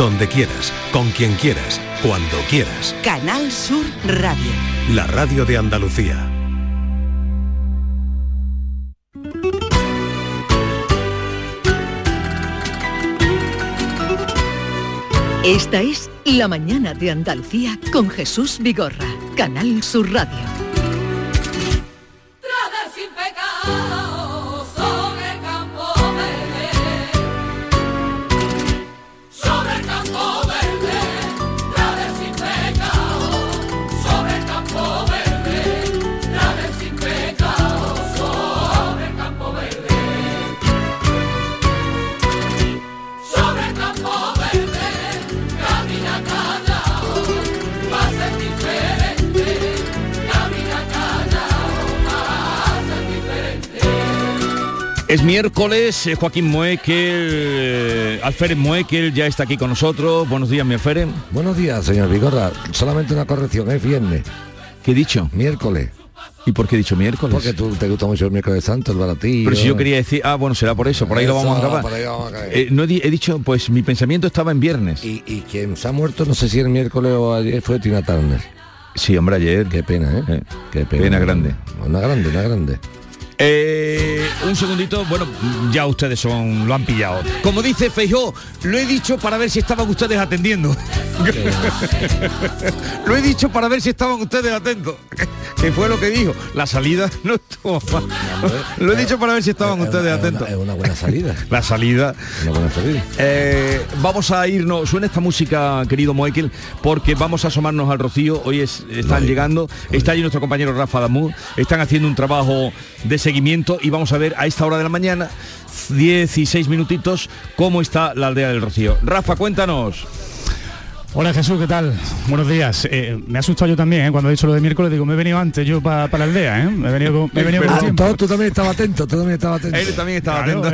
donde quieras, con quien quieras, cuando quieras. Canal Sur Radio. La radio de Andalucía. Esta es La mañana de Andalucía con Jesús Vigorra, Canal Sur Radio. Miércoles, eh, Joaquín Muekel, eh, Alférez Muekel ya está aquí con nosotros. Buenos días, mi Alférez. Buenos días, señor Vigorra. Solamente una corrección, es viernes. ¿Qué he dicho? Miércoles. ¿Y por qué he dicho miércoles? Porque tú te gusta mucho el miércoles santo, el baratillo. Pero si yo quería decir, ah, bueno, será por eso, por ahí lo vamos a grabar. Eh, no he, dicho, pues mi pensamiento estaba en viernes. Y, y, quien se ha muerto, no sé si el miércoles o ayer, fue Tina Turner. Sí, hombre, ayer. Qué pena, ¿eh? Qué pena. Pena grande. Una grande, una grande. Eh, un segundito, bueno, ya ustedes son, lo han pillado. Como dice Feijó, lo he dicho para ver si estaban ustedes atendiendo. lo he dicho para ver si estaban ustedes atentos. que fue lo que dijo. La salida no estuvo mal. Lo he dicho para ver si estaban ustedes atentos. Es una buena salida. La salida. Una buena salida. Eh, vamos a irnos, suena esta música, querido Moekel, porque vamos a asomarnos al Rocío. Hoy es, están llegando, está allí nuestro compañero Rafa Damú, están haciendo un trabajo de seguimiento y vamos a ver a esta hora de la mañana, 16 minutitos, cómo está la aldea del Rocío. Rafa, cuéntanos. Hola Jesús, ¿qué tal? Buenos días. Eh, me ha asustado yo también, ¿eh? cuando he dicho lo de miércoles, digo, me he venido antes yo para la aldea, ¿eh? Me he venido, me he venido con Tú también estabas atento, tú también estabas atento. Él también estaba atento.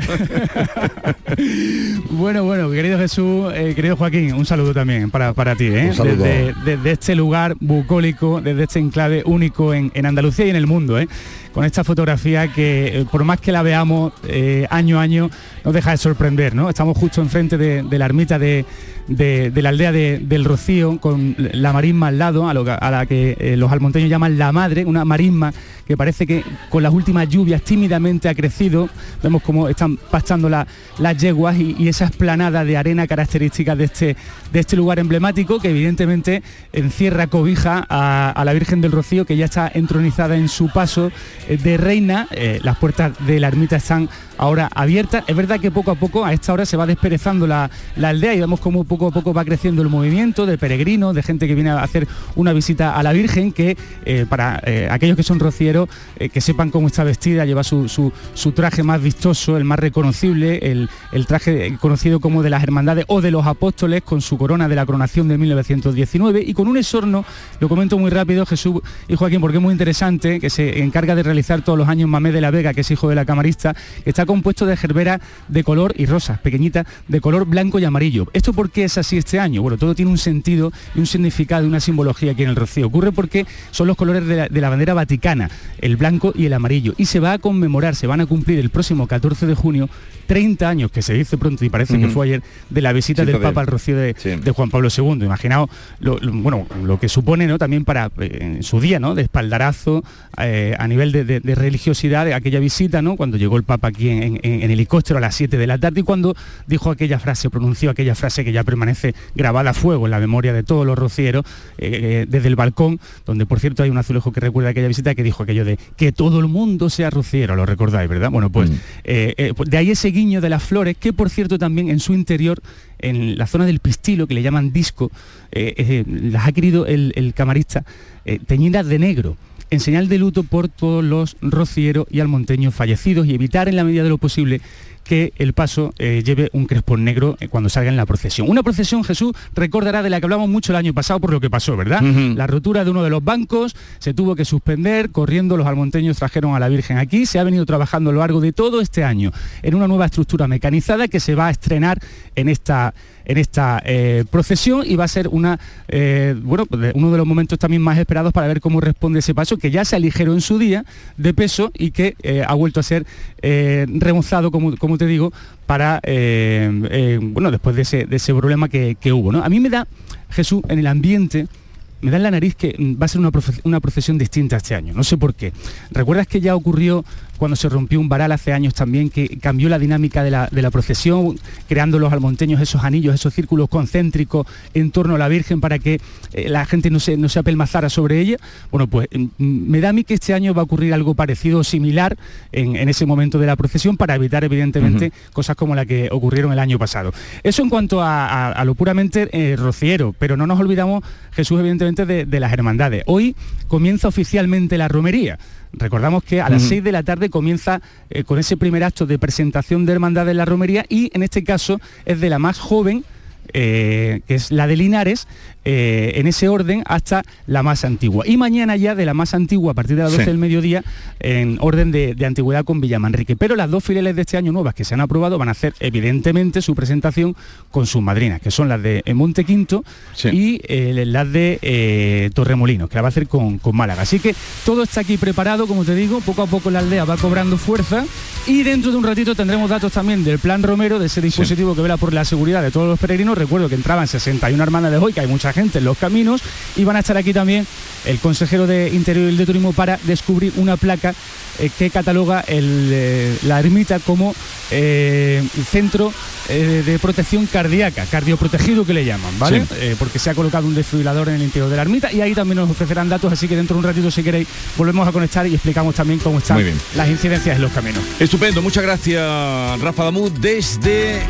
bueno, bueno, querido Jesús, eh, querido Joaquín, un saludo también para, para ti, ¿eh? Desde, desde, este lugar bucólico, desde este enclave único en, en Andalucía y en el mundo, ¿eh? con esta fotografía que eh, por más que la veamos eh, año a año nos deja de sorprender. ¿no? Estamos justo enfrente de, la ermita de, la aldea del Rocío con la marisma al lado, a, la que eh, los almonteños llaman la madre, una marisma que parece que con las últimas lluvias tímidamente ha crecido. Vemos cómo están pastando las yeguas y, esa esplanada de arena característica de este, de este lugar emblemático que evidentemente encierra cobija a, la Virgen del Rocío que ya está entronizada en su paso eh, de reina. Eh, las puertas de la ermita están ahora abierta. Es verdad que poco a poco, a esta hora, se va desperezando la, aldea y vemos cómo poco a poco va creciendo el movimiento de peregrinos, de gente que viene a hacer una visita a la Virgen, que eh, para eh, aquellos que son rocieros, eh, que sepan cómo está vestida, lleva su, traje más vistoso, el más reconocible, el, traje conocido como de las hermandades o de los apóstoles, con su corona de la coronación de 1919 y con un esorno, lo comento muy rápido, Jesús y Joaquín, porque es muy interesante, que se encarga de realizar todos los años Mamé de la Vega, que es hijo de la camarista, está compuesto de gerbera de color y rosas, pequeñita, de color blanco y amarillo. ¿Esto por qué es así este año? Bueno, todo tiene un sentido y un significado y una simbología aquí en el Rocío. Ocurre porque son los colores de la, de la bandera vaticana, el blanco y el amarillo. Y se va a conmemorar, se van a cumplir el próximo 14 de junio 30 años, que se dice pronto y parece que fue ayer, de la visita del Papa al Rocío de, Juan Pablo II. Imaginaos lo, bueno, lo que supone ¿no? también para eh, en su día ¿no? de espaldarazo eh, a nivel de, religiosidad de aquella visita, ¿no? cuando llegó el Papa aquí en, helicóptero a las 7 de la tarde y cuando dijo aquella frase, pronunció aquella frase que ya permanece grabada a fuego en la memoria de todos los rocieros, eh, desde el balcón, donde por cierto hay un azulejo que recuerda aquella visita que dijo aquello de que todo el mundo sea rociero, lo recordáis, ¿verdad? Bueno, pues, mm. pues de ahí ese guiño de las flores, que por cierto también en su interior, en la zona del pistilo, que le llaman disco, eh, eh, las ha querido el, camarista eh, teñidas de negro en señal de luto por todos los rocieros y almonteños fallecidos y evitar en la medida de lo posible que el paso eh, lleve un crespón negro eh, cuando salga en la procesión. Una procesión, Jesús, recordará de la que hablamos mucho el año pasado por lo que pasó, ¿verdad? La rotura de uno de los bancos se tuvo que suspender, corriendo los almonteños trajeron a la Virgen aquí, se ha venido trabajando a lo largo de todo este año en una nueva estructura mecanizada que se va a estrenar en esta en esta eh, procesión y va a ser una, bueno, pues uno de los momentos también más esperados para ver cómo responde ese paso, que ya se aligeró en su día de peso y que ha vuelto a ser remozado como, como te digo, para, bueno, después de ese, problema que, que hubo. ¿no? A mí me da, Jesús, en el ambiente, me da en la nariz que mm, va a ser una, una, procesión distinta este año. No sé por qué. ¿Recuerdas que ya ocurrió cuando se rompió un varal hace años también, que cambió la dinámica de la, procesión, creando los almonteños esos anillos, esos círculos concéntricos en torno a la Virgen para que eh, la gente no se, no se apelmazara sobre ella. Bueno, pues mm, me da a mí que este año va a ocurrir algo parecido, similar en, ese momento de la procesión para evitar evidentemente cosas como la que ocurrieron el año pasado. Eso en cuanto a, lo puramente eh, rociero, pero no nos olvidamos, Jesús, evidentemente, de, de las hermandades. Hoy comienza oficialmente la romería. Recordamos que a las 6 de la tarde comienza eh, con ese primer acto de presentación de hermandad en la romería y en este caso es de la más joven eh, que es la de Linares, eh, en ese orden hasta la más antigua. Y mañana ya de la más antigua, a partir de las 12 del mediodía, en orden de, antigüedad con Villamanrique. Pero las dos filiales de este año nuevas que se han aprobado van a hacer evidentemente su presentación con sus madrinas, que son las de Monte Quinto y eh, las de Torremolinos, que la va a hacer con, con Málaga. Así que todo está aquí preparado, como te digo, poco a poco la aldea va cobrando fuerza y dentro de un ratito tendremos datos también del plan Romero, de ese dispositivo que vela por la seguridad de todos los peregrinos. Recuerdo que entraban 61 hermanas de hoy, que hay mucha gente en los caminos, y van a estar aquí también el consejero de Interior y de Turismo para descubrir una placa eh, que cataloga eh, la ermita como eh, centro de protección cardíaca, cardioprotegido que le llaman, ¿vale? porque se ha colocado un desfibrilador en el interior de la ermita y ahí también nos ofrecerán datos, así que dentro de un ratito, si queréis, volvemos a conectar y explicamos también cómo están las incidencias en los caminos. Estupendo, muchas gracias Rafa Damud desde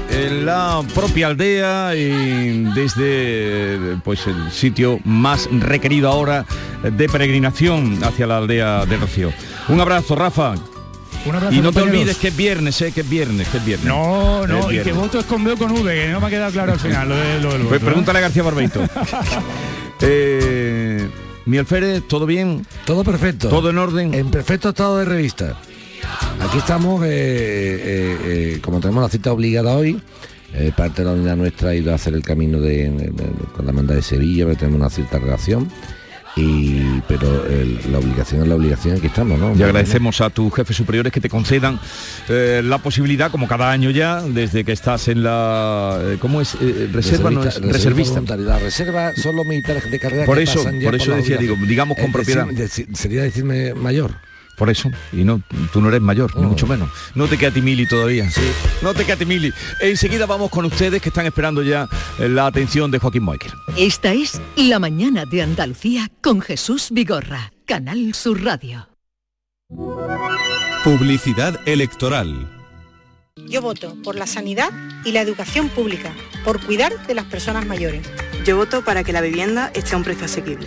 la propia aldea y desde pues el sitio más requerido ahora de peregrinación hacia la aldea de Rocío. Un abrazo, Rafa. y no te olvides que es viernes, ¿eh? que es viernes, que es viernes. No, no, y que voto es con B con V, que no me ha quedado claro al final lo, de, lo pues Pregúntale a García Barbeito. eh, mi alférez, ¿todo bien? Todo perfecto. ¿Todo en orden? En perfecto estado de revista. Aquí estamos, eh, eh, eh, como tenemos la cita obligada hoy, parte de la unidad nuestra ha ido a hacer el camino de, con la manda de Sevilla, tenemos una cierta relación. Y pero la obligación es la obligación aquí estamos ¿no? y agradecemos a tus jefes superiores que te concedan eh, la posibilidad como cada año ya desde que estás en la eh, cómo es eh, reserva no es reservista la reserva son los militares de carrera por eso por, eso decía digo digamos con propiedad. sería decirme mayor por eso. Y no, tú no eres mayor, ni oh. mucho menos. No te queda timili todavía. Sí. No te queda timili. Enseguida vamos con ustedes que están esperando ya la atención de Joaquín Moecker. Esta es La Mañana de Andalucía con Jesús Vigorra, Canal Sur Radio. Publicidad electoral. Yo voto por la sanidad y la educación pública, por cuidar de las personas mayores. Yo voto para que la vivienda esté a un precio asequible.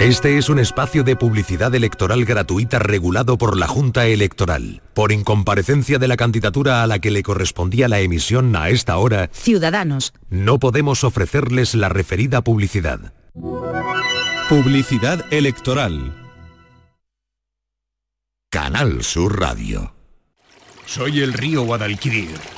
Este es un espacio de publicidad electoral gratuita regulado por la Junta Electoral. Por incomparecencia de la candidatura a la que le correspondía la emisión a esta hora, Ciudadanos. No podemos ofrecerles la referida publicidad. Publicidad electoral. Canal Sur Radio. Soy el río Guadalquivir.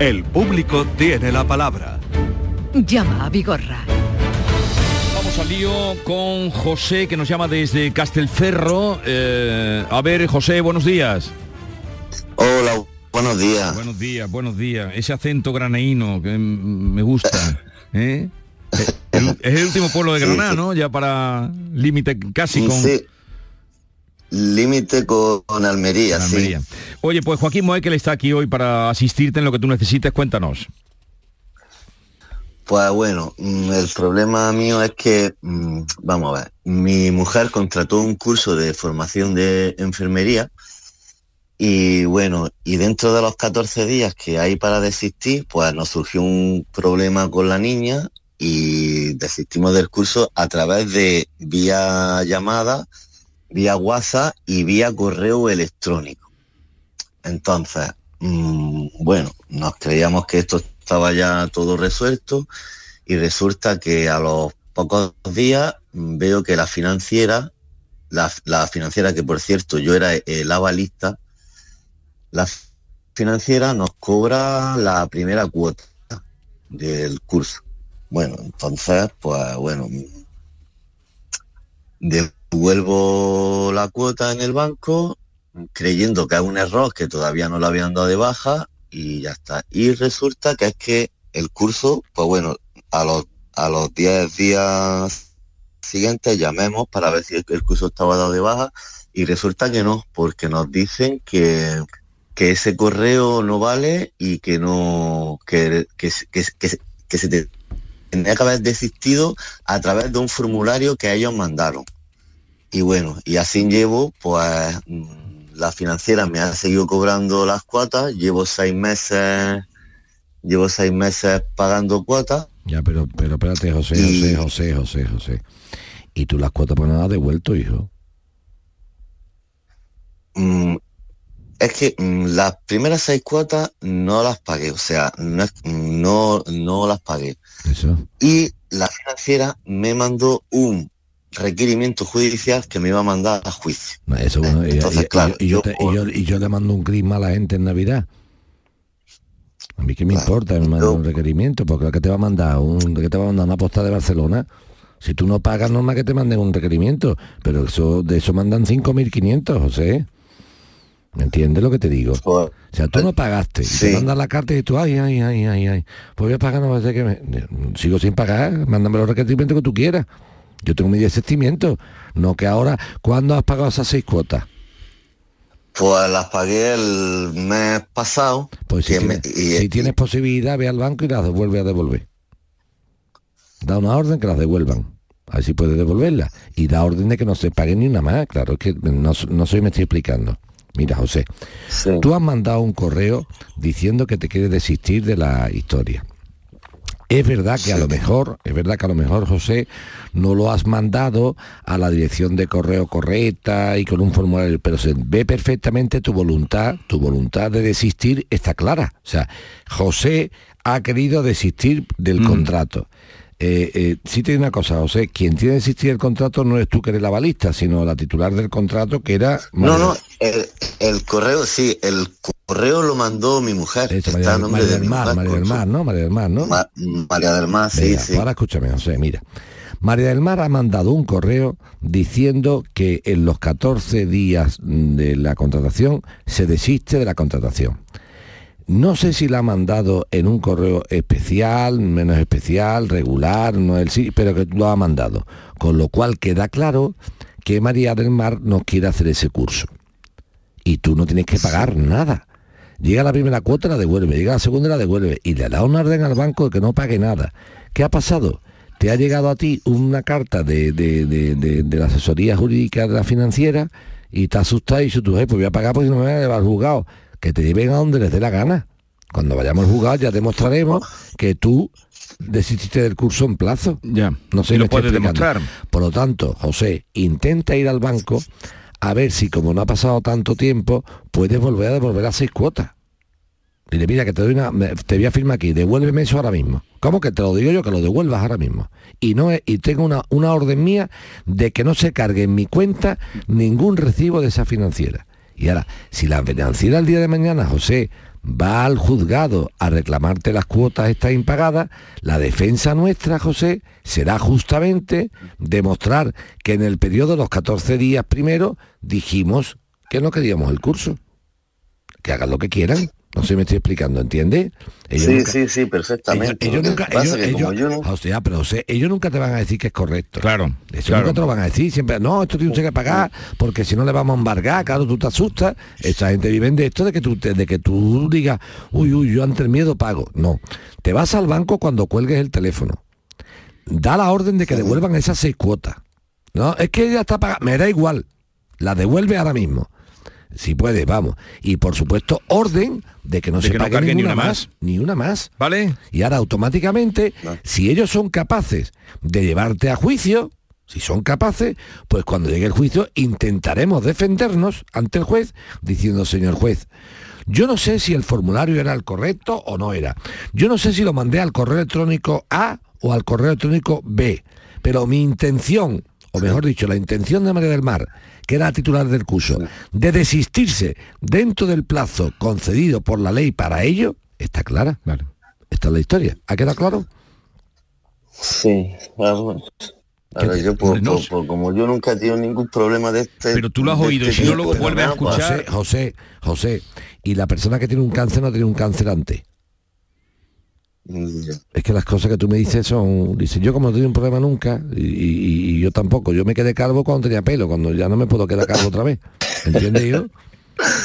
El público tiene la palabra. Llama a Vigorra. Vamos al lío con José, que nos llama desde Castelcerro. Eh, a ver, José, buenos días. Hola, buenos días. Buenos días, buenos días. Ese acento granaíno que me gusta. ¿eh? es el último pueblo de Granada, ¿no? Ya para límite casi con... Límite con, Almería, sí. Oye, pues Joaquín Moekel está aquí hoy para asistirte en lo que tú necesites. Cuéntanos. Pues bueno, mm, el problema mío es que, mm, vamos a ver, mi mujer contrató un curso de formación de enfermería y bueno, y dentro de los 14 días que hay para desistir, pues nos surgió un problema con la niña y desistimos del curso a través de vía llamada vía WhatsApp y vía correo electrónico. Entonces, mm, bueno, nos creíamos que esto estaba ya todo resuelto y resulta que a los pocos días mm, veo que la financiera, la, financiera que por cierto yo era el avalista, la financiera nos cobra la primera cuota del curso. Bueno, entonces, pues bueno, de Vuelvo la cuota en el banco creyendo que hay un error que todavía no lo habían dado de baja y ya está. Y resulta que es que el curso, pues bueno, a los, a los 10 días siguientes llamemos para ver si el, curso estaba dado de baja y resulta que no, porque nos dicen que, que ese correo no vale y que no, que, que, que, se tenía que haber desistido a través de un formulario que ellos mandaron. Y bueno, y así llevo, pues la financiera me ha seguido cobrando las cuotas, llevo seis meses, llevo seis meses pagando cuotas. Ya, pero, pero espérate, José, José, José, José, José. ¿Y tú las cuotas por nada devuelto, hijo? Mm, es que mm, las primeras seis cuotas no las pagué, o sea, no, no, no las pagué. Eso. Y la financiera me mandó un requerimiento judicial que me iba a mandar a juicio. Eso, bueno, y, Entonces, claro, y, yo, y, yo, le mando un gris a la gente en Navidad. A mí que me importa, me manda un requerimiento, porque lo que te va a mandar, un, que te va a mandar una posta de Barcelona, si tú no pagas, normal que te manden un requerimiento, pero eso de eso mandan 5.500, José. ¿Me entiendes lo que te digo? O sea, tú no pagaste, te mandan la carta y tú, ay, ay, ay, ay, ay, pues voy a pagar, no va a ser que me... Sigo sin pagar, mándame los requerimientos que tú quieras. Yo tengo mi desistimiento. No que ahora, ¿cuándo has pagado esas seis cuotas? Pues las pagué el mes pasado. Pues si, tienes, posibilidad, ve al banco y las devuelve a devolver. Da una orden que las devuelvan. Así puedes devolverlas. Y da orden de que no se pague ni una más. Claro, es que no, no soy me estoy explicando. Mira, José, tú has mandado un correo diciendo que te quieres desistir de la historia. Es verdad que a lo mejor, es verdad que a lo mejor, José, no lo has mandado a la dirección de correo correcta y con un formulario, pero se ve perfectamente tu voluntad, tu voluntad de desistir está clara. O sea, José ha querido desistir del mm. contrato. Eh, eh, sí tiene una cosa, José, quien tiene que existir el contrato no es tú que eres la balista, sino la titular del contrato que era... No, no, el, correo, sí, el correo lo mandó mi mujer. María, del Mar, María del Mar, ¿no? María del Mar, ¿no? María del Mar, sí, sí. Ahora escúchame, José, mira. María del Mar ha mandado un correo diciendo que en los 14 días de la contratación se desiste de la contratación. No sé si la ha mandado en un correo especial, menos especial, regular, no el sí, pero que lo ha mandado. Con lo cual queda claro que María del Mar no quiere hacer ese curso. y tú no tienes que pagar nada. Llega la primera cuota, la devuelve, llega la segunda, la devuelve y le da una orden al banco de que no pague nada. ¿Qué ha pasado? Te ha llegado a ti una carta de, de, la asesoría jurídica de la financiera y te asustado y dices tú, pues voy a pagar porque no me voy a llevar al juzgado. Que te lleven a donde les dé la gana. Cuando vayamos al juzgado ya demostraremos que tú desististe del curso en plazo. Ya. No sé si lo puedes demostrar. Por lo tanto, José, intenta ir al banco a ver si como no ha pasado tanto tiempo, puedes volver a devolver las seis cuotas. Dile, mira, que te doy una, te voy a firmar aquí, devuélveme eso ahora mismo. ¿Cómo que te lo digo yo? Que lo devuelvas ahora mismo. Y no y tengo una, una orden mía de que no se cargue en mi cuenta ningún recibo de esa financiera. Y ahora, si la financiera el día de mañana, José, va al juzgado a reclamarte las cuotas estas impagadas, la defensa nuestra, José, será justamente demostrar que en el periodo de los 14 días primero dijimos que no queríamos el curso. Que hagan lo que quieran. No sé si me estoy explicando, ¿entiendes? sí, sí, sí, perfectamente. Ellos, nunca, pero ellos nunca te van a decir que es correcto. Claro. Eso nunca te lo van a decir. Siempre, no, esto tiene que pagar, porque si no le vamos a embargar, claro, tú te asustas. Esa gente vive de esto de que tú, de que tú digas, uy, uy, yo ante el miedo pago. No. Te vas al banco cuando cuelgues el teléfono. Da la orden de que devuelvan esas seis cuotas. No, es que ella está pagada. Me da igual. La devuelve ahora mismo si puede, vamos. Y por supuesto, orden de que no se pague, ni una más, Ni una más. ¿Vale? Y ahora automáticamente, si ellos son capaces de llevarte a juicio, si son capaces, pues cuando llegue el juicio intentaremos defendernos ante el juez diciendo, señor juez, yo no sé si el formulario era el correcto o no era. Yo no sé si lo mandé al correo electrónico A o al correo electrónico B, pero mi intención, o mejor dicho, la intención de María del Mar, que era titular del curso, de desistirse dentro del plazo concedido por la ley para ello, está clara. Vale. Esta es la historia. ¿Ha quedado claro? Sí, claro. yo, como yo nunca he tenido ningún problema de este... Pero tú lo has oído y este si no lo vuelves a escuchar... José, José, José, y la persona que tiene un cáncer no tiene un cáncer antes. Es que las cosas que tú me dices son, dice, yo como no tengo un problema nunca, y, yo tampoco, yo me quedé calvo cuando tenía pelo, cuando ya no me puedo quedar calvo otra vez. ¿Entiendes yo?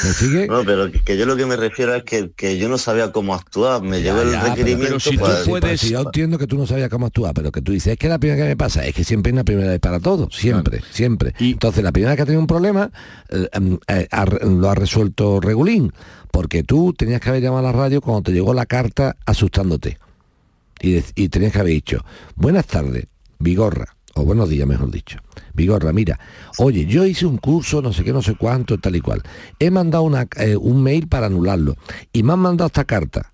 ¿Me sigue? No, pero que yo lo que me refiero es que, yo no sabía cómo actuar, me llevó el requerimiento. si tú puedes... yo entiendo que tú no sabías cómo actuar, pero que tú dices, es que la primera que me pasa, es que siempre hay una primera vez para todo, siempre, siempre. Y... Entonces la primera que ha tenido un problema, eh, em, eh, lo ha resuelto Regulín, porque tú tenías que haber llamado a la radio cuando te llegó la carta asustándote. Y, y tenías que haber dicho, buenas tardes, Vigorra, o buenos días mejor dicho. Vigorra, mira, oye, yo hice un curso, no sé qué, no sé cuánto, tal y cual. He mandado una, eh, un mail para anularlo y me han mandado esta carta.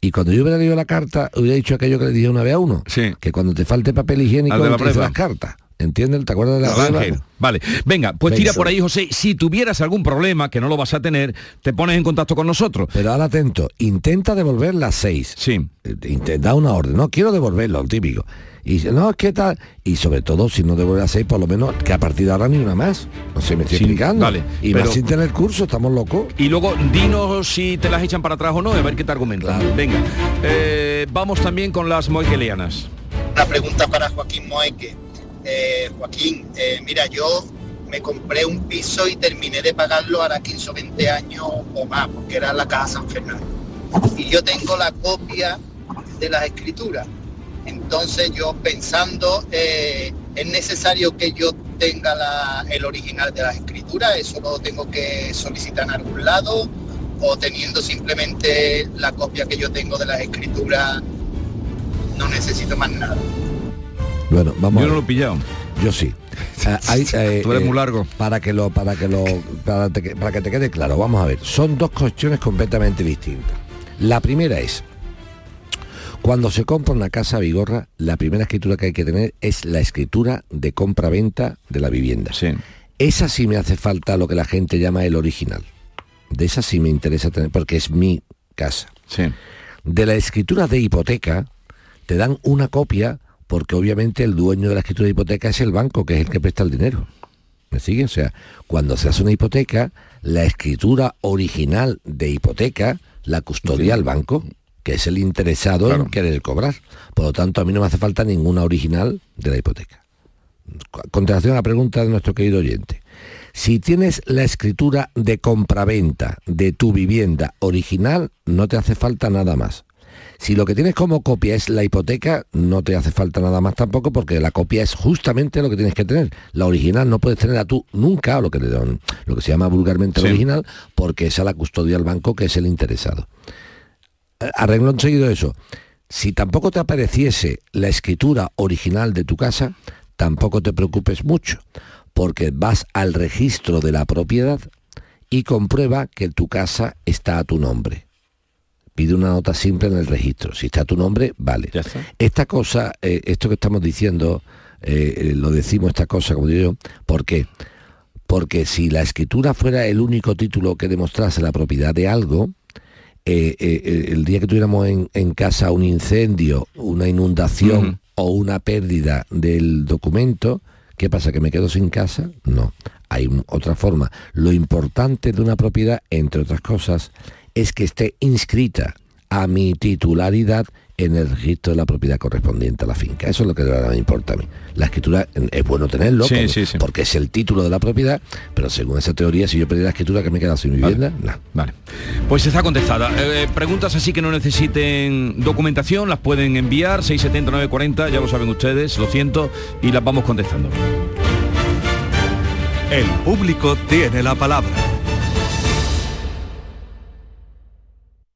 Y cuando yo hubiera leído la carta, hubiera dicho aquello que le dije una vez a uno. Sí. Que cuando te falte papel higiénico, te las cartas. ¿Entiendes? ¿Te acuerdas de la Vale, venga, pues tira por ahí, José. Si tuvieras algún problema, que no lo vas a tener, te pones en contacto con nosotros. Pero ahora atento, intenta devolver las seis. Sí. Eh, intenta una orden. No quiero devolverlo, típico. Y no, es que tal. Y sobre todo, si no devuelve las seis, por lo menos que a partir de ahora ni una más. No sé, me estoy explicando. Vale. Y más sin tener curso, estamos locos. Y luego, dinos si te las echan para atrás o no, a ver qué te argumentan. Venga. Eh, vamos también con las moiquelianas. Una pregunta para Joaquín Moeque eh, Joaquín, eh, mira, yo me compré un piso y terminé de pagarlo ahora 15 o 20 años o más, porque era la casa San Fernando. Y yo tengo la copia de las escrituras. Entonces yo pensando, eh, es necesario que yo tenga el original de las escrituras, eso lo tengo que solicitar en algún lado, o teniendo simplemente la copia que yo tengo de las escrituras, no necesito más nada. Bueno, vamos. Yo no lo he pillado. Yo sí. Eh, eh, Tú eres muy largo. Para que lo, para que lo, para, para que te quede claro, vamos a ver. Son dos cuestiones completamente distintas. La primera es cuando se compra una casa Vigorra, la primera escritura que hay que tener es la escritura de compra-venta de la vivienda. Sí. Esa sí me hace falta lo que la gente llama el original. De esa sí me interesa tener, porque es mi casa. Sí. De la escritura de hipoteca, te dan una copia porque obviamente el dueño de la escritura de hipoteca es el banco, que es el que presta el dinero. ¿Me sigue? O sea, cuando se hace una hipoteca, la escritura original de hipoteca la custodia el banco, que es el interesado en querer cobrar. Por lo tanto, a mí no me hace falta ninguna original de la hipoteca. Contestación a la pregunta de nuestro querido oyente. Si tienes la escritura de compraventa de tu vivienda original, no te hace falta nada más. Si lo que tienes como copia es la hipoteca, no te hace falta nada más tampoco porque la copia es justamente lo que tienes que tener. La original no puedes tenerla tú nunca, o lo que, le dan, lo que se llama vulgarmente la original, porque esa la custodia al banco que es el interesado. Arreglo seguido eso. Si tampoco te apareciese la escritura original de tu casa, tampoco te preocupes mucho, porque vas al registro de la propiedad y comprueba que tu casa está a tu nombre pide una nota simple en el registro. Si está tu nombre, vale. Esta cosa, eh, esto que estamos diciendo, eh, eh, lo decimos esta cosa, como digo yo, ¿por qué? Porque si la escritura fuera el único título que demostrase la propiedad de algo, el día que tuviéramos en, casa un incendio, una inundación o una pérdida del documento, ¿qué pasa? ¿Que me quedo sin casa? No. Hay otra forma. Lo importante de una propiedad, entre otras cosas, es que esté inscrita a mi titularidad en el registro de la propiedad correspondiente a la finca. Eso es lo que de verdad me importa a mí. La escritura es bueno tenerlo porque es el título de la propiedad, pero según esa teoría, si yo perdí la escritura que me queda sin vivienda, no. Vale. Pues está contestada. Eh, eh, preguntas así que no necesiten documentación, las pueden enviar, 670 ya lo saben ustedes, lo siento, y las vamos contestando. El público tiene la palabra.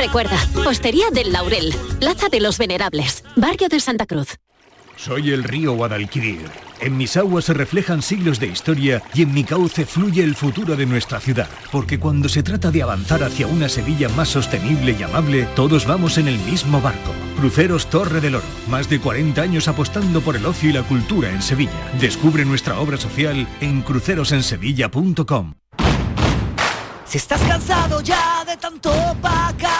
Recuerda, Hostería del Laurel, Plaza de los Venerables, Barrio de Santa Cruz. Soy el río Guadalquivir. En mis aguas se reflejan siglos de historia y en mi cauce fluye el futuro de nuestra ciudad. Porque cuando se trata de avanzar hacia una Sevilla más sostenible y amable, todos vamos en el mismo barco. Cruceros Torre del Oro. Más de 40 años apostando por el ocio y la cultura en Sevilla. Descubre nuestra obra social en crucerosensevilla.com. Si estás cansado ya de tanto pagar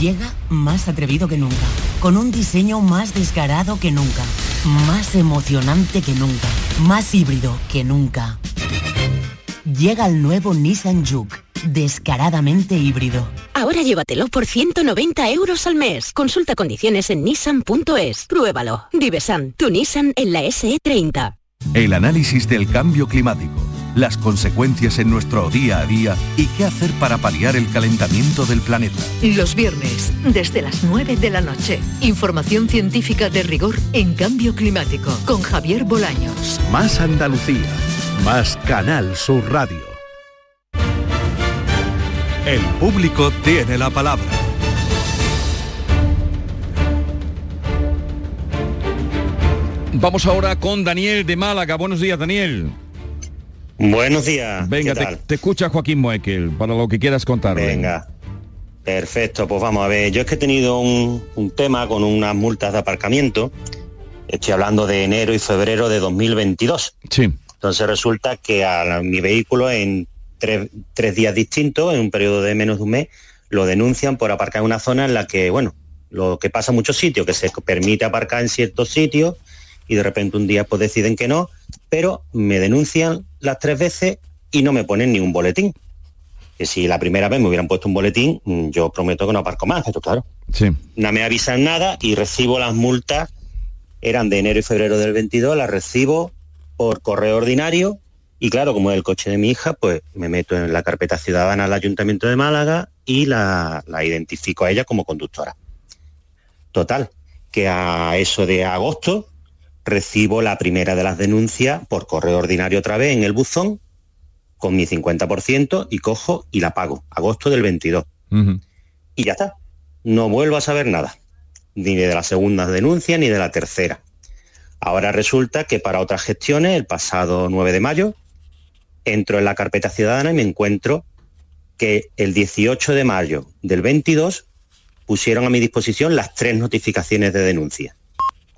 Llega más atrevido que nunca, con un diseño más descarado que nunca más emocionante que nunca, más híbrido que nunca. Llega el nuevo Nissan Juke, descaradamente híbrido. Ahora llévatelo por 190 euros al mes. Consulta condiciones en nissan.es. Pruébalo. Divesan, tu Nissan en la SE30. El análisis del cambio climático las consecuencias en nuestro día a día y qué hacer para paliar el calentamiento del planeta. Los viernes, desde las 9 de la noche, información científica de rigor en cambio climático con Javier Bolaños. Más Andalucía, más Canal Sur Radio. El público tiene la palabra. Vamos ahora con Daniel de Málaga. Buenos días, Daniel. Buenos días. Venga, te, escucha Joaquín Moekel para lo que quieras contar. Venga. Perfecto, pues vamos a ver. Yo es que he tenido un, tema con unas multas de aparcamiento. Estoy hablando de enero y febrero de 2022. Sí. Entonces resulta que a mi vehículo en tres, tres días distintos, en un periodo de menos de un mes, lo denuncian por aparcar en una zona en la que, bueno, lo que pasa en muchos sitios, que se permite aparcar en ciertos sitios y de repente un día pues deciden que no, pero me denuncian las tres veces y no me ponen ni un boletín. Que si la primera vez me hubieran puesto un boletín, mm, yo prometo que no aparco más, esto claro. Sí. No me avisan nada y recibo las multas, eran de enero y febrero del 22, las recibo por correo ordinario y claro, como es el coche de mi hija, pues me meto en la carpeta ciudadana del Ayuntamiento de Málaga y la, la identifico a ella como conductora. Total, que a eso de agosto recibo la primera de las denuncias por correo ordinario otra vez en el buzón con mi 50% y cojo y la pago, agosto del 22. Y ya está, no vuelvo a saber nada, ni de la segunda denuncia ni de la tercera. Ahora resulta que para otras gestiones, el pasado 9 de mayo, entro en la carpeta ciudadana y me encuentro que el 18 de mayo del 22 pusieron a mi disposición las tres notificaciones de denuncia.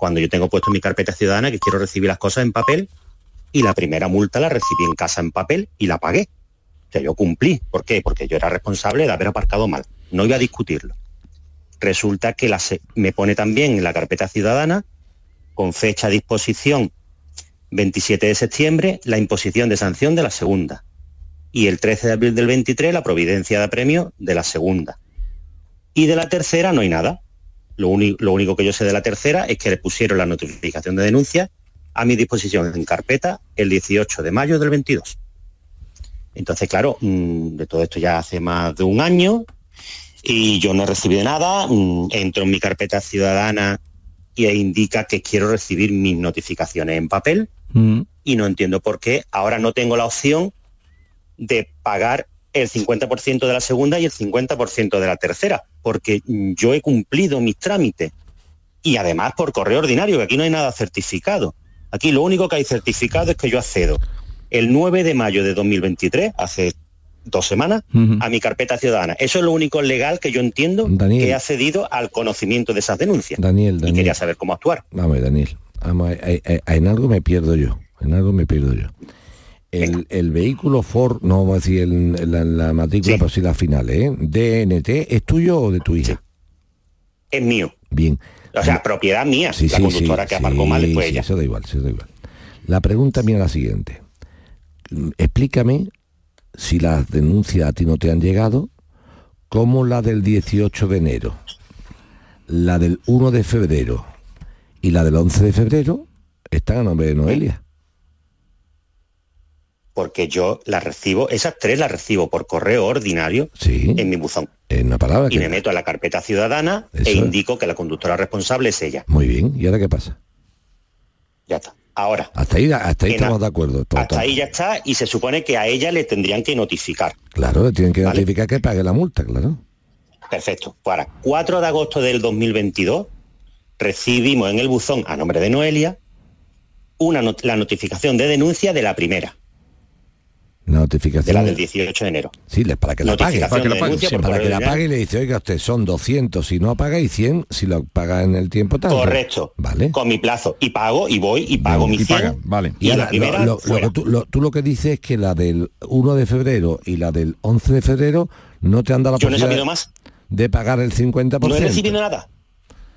Cuando yo tengo puesto mi carpeta ciudadana que quiero recibir las cosas en papel y la primera multa la recibí en casa en papel y la pagué. O sea, yo cumplí. ¿Por qué? Porque yo era responsable de haber aparcado mal. No iba a discutirlo. Resulta que me pone también en la carpeta ciudadana, con fecha a disposición 27 de septiembre, la imposición de sanción de la segunda. Y el 13 de abril del 23, la providencia de premio de la segunda. Y de la tercera no hay nada. Lo, único que yo sé de la tercera es que le pusieron la notificación de denuncia a mi disposición en carpeta el 18 de mayo del 22. Entonces, claro, mm, de todo esto ya hace más de un año y yo no he recibido nada. mm, Entro en mi carpeta ciudadana y indica que quiero recibir mis notificaciones en papel y no entiendo por qué ahora no tengo la opción de pagar el 50% de la segunda y el 50% de la tercera, porque yo he cumplido mis trámites y además por correo ordinario, que aquí no hay nada certificado. Aquí lo único que hay certificado es que yo accedo el 9 de mayo de 2023, hace dos semanas, a mi carpeta ciudadana. Eso es lo único legal que yo entiendo Daniel. que he accedido al conocimiento de esas denuncias. Daniel, Y Daniel. quería saber cómo actuar. Vamos, Daniel. Vamos, en algo me pierdo yo. En algo me pierdo yo. El, el vehículo Ford, no vamos a decir el- la, la matrícula, pero sí la final, ¿eh? DNT, ¿es tuyo o de tu hija? Es mío. Bien. O sea, propiedad mía. Sí, la conductora que aparcó mal sí, ella. Eso da igual, eso da igual. La pregunta mía es la siguiente. Explícame si las denuncias a ti no te han llegado, como la del 18 de enero, la del 1 de febrero y la del 11 de febrero están a nombre de Noelia. Porque yo las recibo, esas tres las recibo por correo ordinario en mi buzón. En una palabra Y que... me meto a la carpeta ciudadana Eso e es. indico que la conductora responsable es ella. Muy bien, ¿y ahora qué pasa? Ya está. Ahora, Hasta ahí, hasta ahí estamos de acuerdo. todo, hasta todo. ahí ya está y se supone que a ella le tendrían que notificar. Claro, le tienen que Vale. notificar que pague la multa, claro. Perfecto. Para 4 de agosto del 2022 recibimos en el buzón a nombre de Noelia una not- la notificación de denuncia de la primera, La de notificación. la del 18 de enero. Sí, para que la pague. Para que la de pague, sí, para que la pague y le dice, oiga, usted son 200 si no paga y 100 si lo paga en el tiempo tal. Correcto. Vale. Con mi plazo. Y pago y voy y pago mi 100. vale. Y, Y la ahora, lo- primera lo- lo que tú, lo- tú lo que dices es que la del 1 de febrero y la del 11 de febrero no te han dado la Yo no he posibilidad sabido más. de pagar el 50%. No he recibido nada.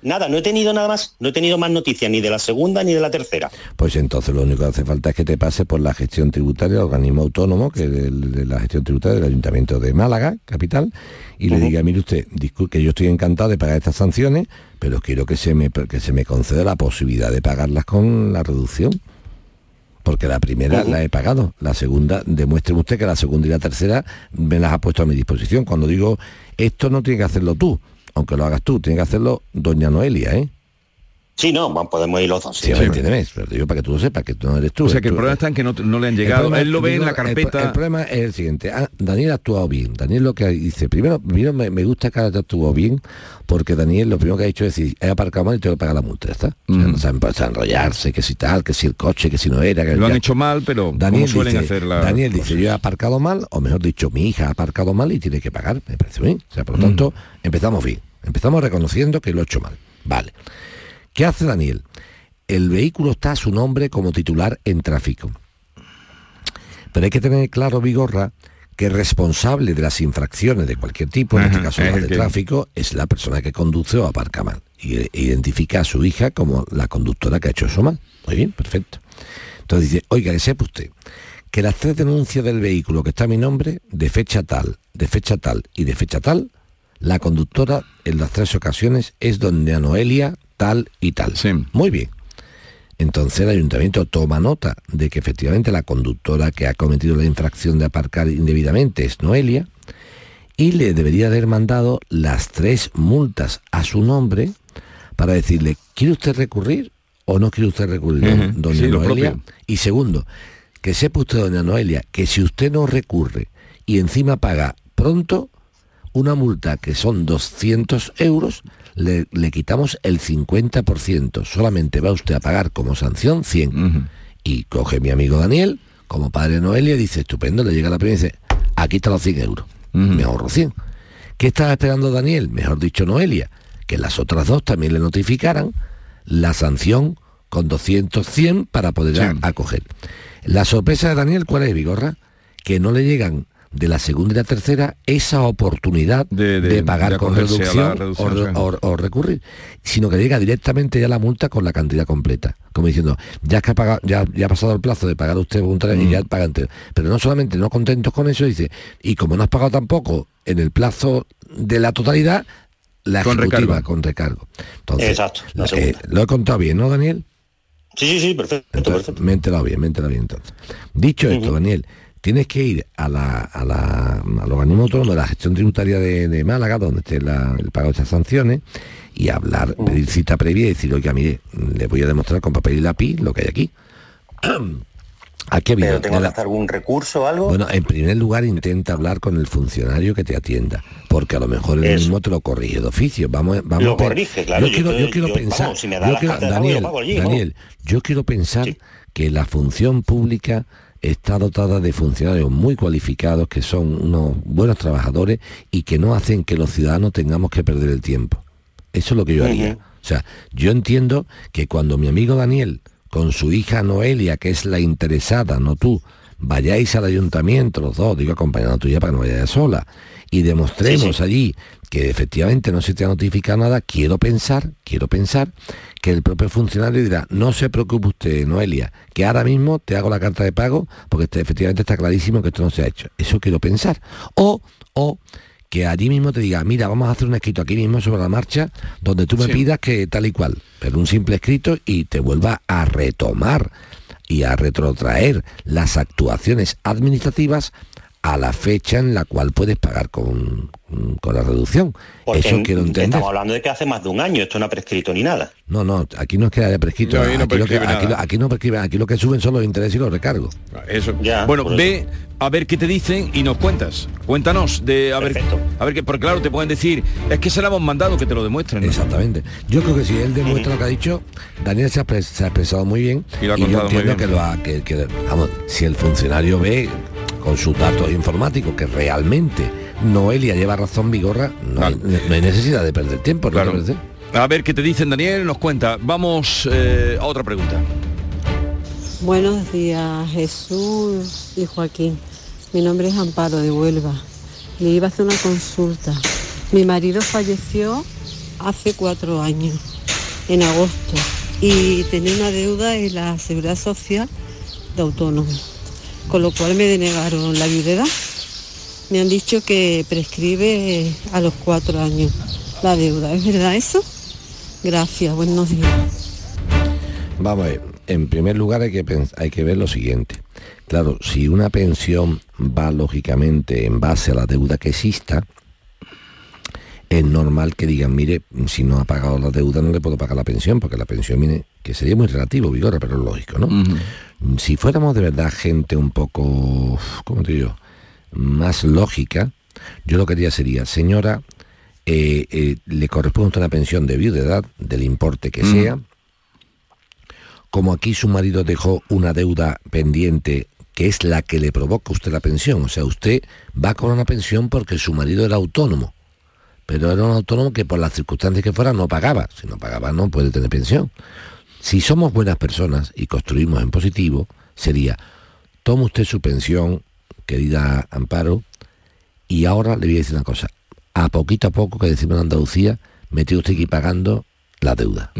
Nada, no he tenido nada más. No he tenido más noticias ni de la segunda ni de la tercera. Pues entonces lo único que hace falta es que te pase por la gestión tributaria, el organismo autónomo, que es del- de la gestión tributaria del Ayuntamiento de Málaga, capital, y le diga, mire usted, disculpe que yo estoy encantado de pagar estas sanciones, pero quiero que se me que se me conceda la posibilidad de pagarlas con la reducción. Porque la primera la he pagado, la segunda, demuestre usted que la segunda y la tercera me las ha puesto a mi disposición. Cuando digo esto no tiene que hacerlo tú, aunque lo hagas tú, tiene que hacerlo doña Noelia, ¿eh? Sí, no, podemos ir los dos. Sí, me entiendes, pero digo para que tú lo sepas, que tú no eres tú. O sea que el problema está en que no, no le han llegado. problema- Él lo ve en la carpeta. El, problema es el siguiente. Ah, Daniel ha actuado bien. Daniel lo que dice, primero, primero me, me gusta que haya actuado bien, porque Daniel lo primero que ha hecho es decir, he aparcado mal y tengo que pagar la multa, ¿está? O sea, no saben pues, enrollarse, que si tal, que si el coche, que si no era. Que Lo han hecho mal, pero Daniel suelen dice, hacer la- Daniel dice, yo he aparcado mal, o mejor dicho, mi hija ha aparcado mal y tiene que pagar. Me parece bien. O sea, por lo tanto, empezamos bien. Empezamos reconociendo que lo he hecho mal. Vale. ¿Qué hace Daniel? El vehículo está a su nombre como titular en tráfico. Pero hay que tener claro, Vigorra, que responsable de las infracciones de cualquier tipo, en este caso las de tráfico, es la persona que conduce o aparca mal. Y e identifica a su hija como la conductora que ha hecho eso mal. Muy bien, perfecto. Entonces dice, oiga, que sepa usted que las tres denuncias del vehículo que está a mi nombre, de fecha tal, de fecha tal y de fecha tal, la conductora en las tres ocasiones es donde Noelia tal y tal. Muy bien. Entonces el ayuntamiento toma nota de que efectivamente la conductora que ha cometido la infracción de aparcar indebidamente es Noelia y le debería haber mandado las tres multas a su nombre para decirle, ¿quiere usted recurrir o no quiere usted recurrir, doña Noelia? Y segundo, que sepa usted, doña Noelia, que si usted no recurre y encima paga pronto, una multa que son 200 euros, le, quitamos el 50%. Solamente va usted a pagar como sanción 100. Y coge mi amigo Daniel, como padre Noelia, dice, estupendo, le llega la primera y dice, aquí están los 100 euros. Me ahorro 100. ¿Qué estaba esperando Daniel? Mejor dicho, Noelia, que las otras dos también le notificaran la sanción con 200, 100 para poder acoger. La sorpresa de Daniel, ¿cuál es, Vigorra? Que no le llegan de la segunda y la tercera esa oportunidad de, pagar con reducción, o, recurrir, sino que llega directamente ya la multa con la cantidad completa, como diciendo, ya que ha, pagado, ya, ya ha pasado el plazo de pagar usted un y ya mm. paga entero. Pero no solamente no contentos con eso, dice, y como no has pagado tampoco en el plazo de la totalidad, la con ejecutiva con recargo. Entonces, Exacto, eh, lo he contado bien, ¿no, Daniel? Sí, sí, sí, perfecto. perfecto. Me he enterado bien, me he enterado bien entonces. Dicho esto, Daniel, tienes que ir a, la, a, la, al organismo autónomo de la gestión tributaria de, Málaga, donde esté el pago de estas sanciones, y hablar, pedir cita previa y decir, oiga, mire, le voy a demostrar con papel y lápiz lo que hay aquí. Aquí ¿Pero tengo que hacer algún recurso o algo? Bueno, en primer lugar intenta hablar con el funcionario que te atienda, porque a lo mejor el mismo te lo corrige de oficio. Vamos, vamos lo corrige, claro. Yo quiero, pensar, Daniel, Daniel, yo quiero pensar que la función pública está dotada de funcionarios muy cualificados, que son unos buenos trabajadores y que no hacen que los ciudadanos tengamos que perder el tiempo. Eso es lo que yo haría. O sea, yo entiendo que cuando mi amigo Daniel, con su hija Noelia, que es la interesada, no tú, vayáis al ayuntamiento, los dos, digo acompañando tuya para que no vayas sola, y demostremos allí que efectivamente no se te ha notificado nada, quiero pensar, quiero pensar que el propio funcionario dirá, no se preocupe usted, Noelia, que ahora mismo te hago la carta de pago porque efectivamente está clarísimo que esto no se ha hecho. Eso quiero pensar. O, o que allí mismo te diga, mira, vamos a hacer un escrito aquí mismo sobre la marcha, donde tú me pidas que tal y cual, pero un simple escrito y te vuelva a retomar y a retrotraer las actuaciones administrativas a la fecha en la cual puedes pagar con, con la reducción. Eso quiero entender. Estamos hablando de que hace más de un año, esto no ha prescrito ni nada. No, no, aquí no es que haya prescrito. aquí, no prescribe, aquí, lo que suben son los intereses y los recargos. Eso. bueno, ve a ver qué te dicen y nos cuentas. Cuéntanos de a ver a ver que porque claro te pueden decir, es que se lo hemos mandado que te lo demuestren. Exactamente. Yo creo que si él demuestra lo que ha dicho, Daniel se ha, expresado muy bien y, yo entiendo que lo ha que, vamos, si el funcionario ve con sus datos informáticos que realmente Noelia lleva razón Vigorra, no, hay, necesidad de perder tiempo. A ver qué te dicen Daniel, nos cuenta. Vamos eh, a otra pregunta. Buenos días Jesús y Joaquín. Mi nombre es Amparo de Huelva. Le iba a hacer una consulta. Mi marido falleció hace cuatro años, en agosto, y tenía una deuda en la Seguridad Social de autónomo con lo cual me denegaron la viudedad. Me han dicho que prescribe a los cuatro años la deuda. ¿Es verdad eso? Gracias, buenos días. Vamos a ver, en primer lugar hay que, hay que ver lo siguiente. Claro, si una pensión va lógicamente en base a la deuda que exista, es normal que digan, mire, si no ha pagado la deuda no le puedo pagar la pensión, porque la pensión viene, que sería muy relativo, Vigorra, pero lógico, ¿no? Si fuéramos de verdad gente un poco, ¿cómo te digo? Más lógica, yo lo que diría sería, señora, eh, eh, le corresponde una pensión de viudedad, del importe que sea, como aquí su marido dejó una deuda pendiente que es la que le provoca a usted la pensión. O sea, usted va con una pensión porque su marido era autónomo pero era un autónomo que por las circunstancias que fuera no pagaba. Si no pagaba no puede tener pensión. Si somos buenas personas y construimos en positivo, sería toma usted su pensión, querida Amparo, y ahora le voy a decir una cosa. A poquito a poco, que decimos en Andalucía, metió usted aquí pagando la deuda.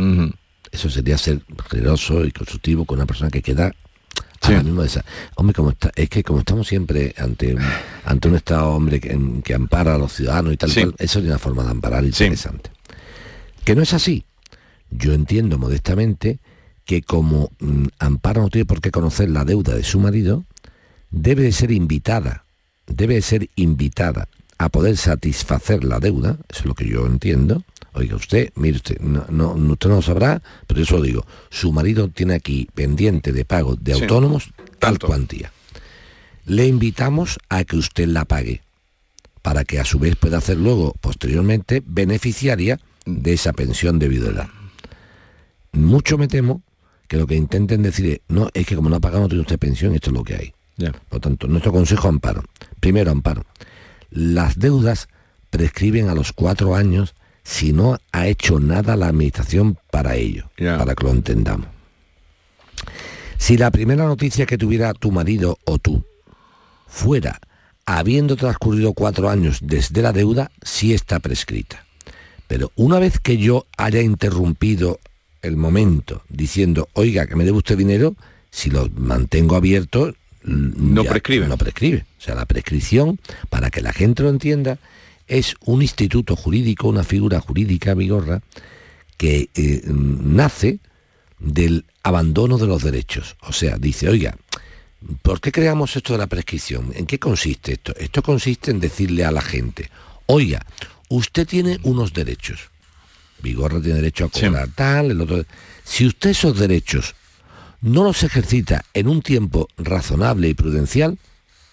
Eso sería ser generoso y constructivo con una persona que queda ahora mismo de esa. Hombre, como está, es que como estamos siempre ante un, ante un Estado hombre que, que ampara a los ciudadanos y tal, Sí. cual, eso es una forma de amparar interesante. Que no es así. Yo entiendo modestamente que como mm, Amparo no tiene por qué conocer la deuda de su marido, debe de ser invitada, debe de ser invitada a poder satisfacer la deuda, eso es lo que yo entiendo. Oiga, usted, mire usted, no, no, usted no lo sabrá, pero se lo digo, su marido tiene aquí pendiente de pago de Sí. autónomos tal cuantía. Le invitamos a que usted la pague, para que a su vez pueda hacer luego, posteriormente, beneficiaria de esa pensión de viudedad. Mucho me temo que lo que intenten decir es, no, es que como no ha pagado no tiene usted pensión, esto es lo que hay. Por tanto, nuestro consejo amparo. Primero, amparo. Las deudas prescriben a los cuatro años si no ha hecho nada la administración para ello, para que lo entendamos. Si la primera noticia que tuviera tu marido o tú fuera habiendo transcurrido cuatro años desde la deuda, sí está prescrita. Pero una vez que yo haya interrumpido el momento diciendo, oiga, que me debe usted dinero, si lo mantengo abierto, no prescribe. No prescribe. O sea, la prescripción, para que la gente lo entienda, es un instituto jurídico, una figura jurídica, Vigorra, que eh, nace del abandono de los derechos. O sea, dice, oiga, ¿por qué creamos esto de la prescripción? ¿En qué consiste esto? Esto consiste en decirle a la gente, oiga, usted tiene unos derechos. Vigorra tiene derecho a cobrar tal, el otro. Si usted esos derechos no los ejercita en un tiempo razonable y prudencial,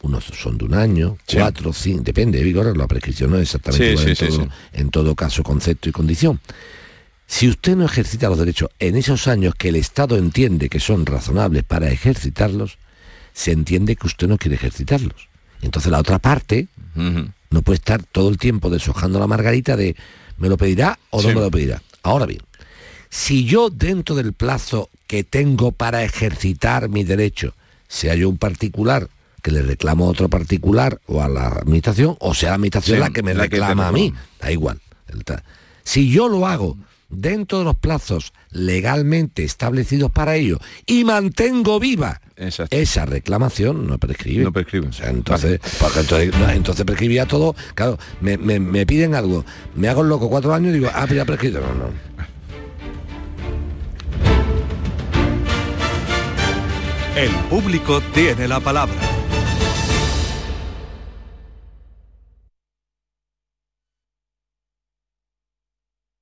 unos son de un año, cuatro, cinco, depende, de Vigorra, la prescripción no es exactamente Sí, igual sí, en, todo, sí. en todo caso, concepto y condición. Si usted no ejercita los derechos en esos años que el Estado entiende que son razonables para ejercitarlos, se entiende que usted no quiere ejercitarlos. Entonces la otra parte no puede estar todo el tiempo deshojando la margarita de me lo pedirá o no me lo pedirá. Ahora bien, si yo dentro del plazo que tengo para ejercitar mi derecho, sea yo un particular que le reclamo a otro particular o a la administración, o sea la administración Sí, la que me la que te reclama a mí, da igual. Si yo lo hago dentro de los plazos legalmente establecidos para ello y mantengo viva esa reclamación, no prescribe. No prescribe. O sea, entonces, porque entonces, no, entonces prescribía todo. Claro, me, me- me piden algo, me hago el loco cuatro años y digo, ah, pero ya prescrito. No, no. El público tiene la palabra.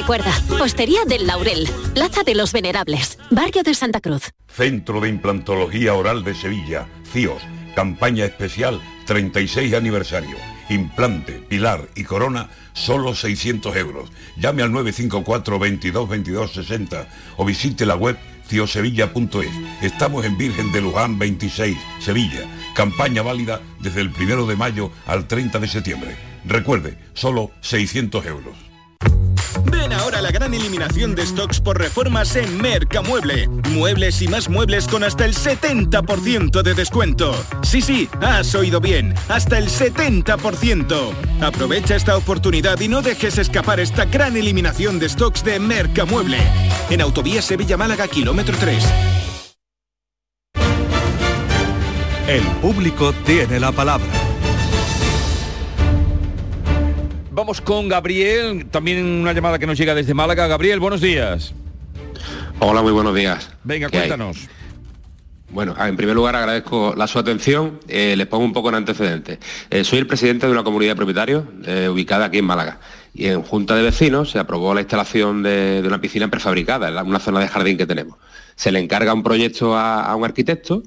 Recuerda, Hostería del Laurel, Plaza de los Venerables, Barrio de Santa Cruz. Centro de Implantología Oral de Sevilla, CIOS, campaña especial 36 aniversario. Implante, pilar y corona, solo 600 euros. Llame al 954 22 22 60 o visite la web ciosevilla.es. Estamos en Virgen de Luján 26, Sevilla. Campaña válida desde el 1 de mayo al 30 de septiembre. Recuerde, solo 600 euros. Ven ahora la gran eliminación de stocks por reformas en Mercamueble. Muebles y más muebles con hasta el 70% de descuento. Sí, sí, has oído bien, hasta el 70%. Aprovecha esta oportunidad y no dejes escapar esta gran eliminación de stocks de Mercamueble. En Autovía Sevilla-Málaga, kilómetro 3. El público tiene la palabra. Vamos con Gabriel, también una llamada que nos llega desde Málaga. Gabriel, buenos días. Hola, muy buenos días. Venga, cuéntanos. Bueno, en primer lugar agradezco la su atención. Eh, les pongo un poco en antecedentes. Eh, soy el presidente de una comunidad de propietarios eh, ubicada aquí en Málaga. Y en Junta de Vecinos se aprobó la instalación de, de una piscina prefabricada en la- una zona de jardín que tenemos. Se le encarga un proyecto a, a un arquitecto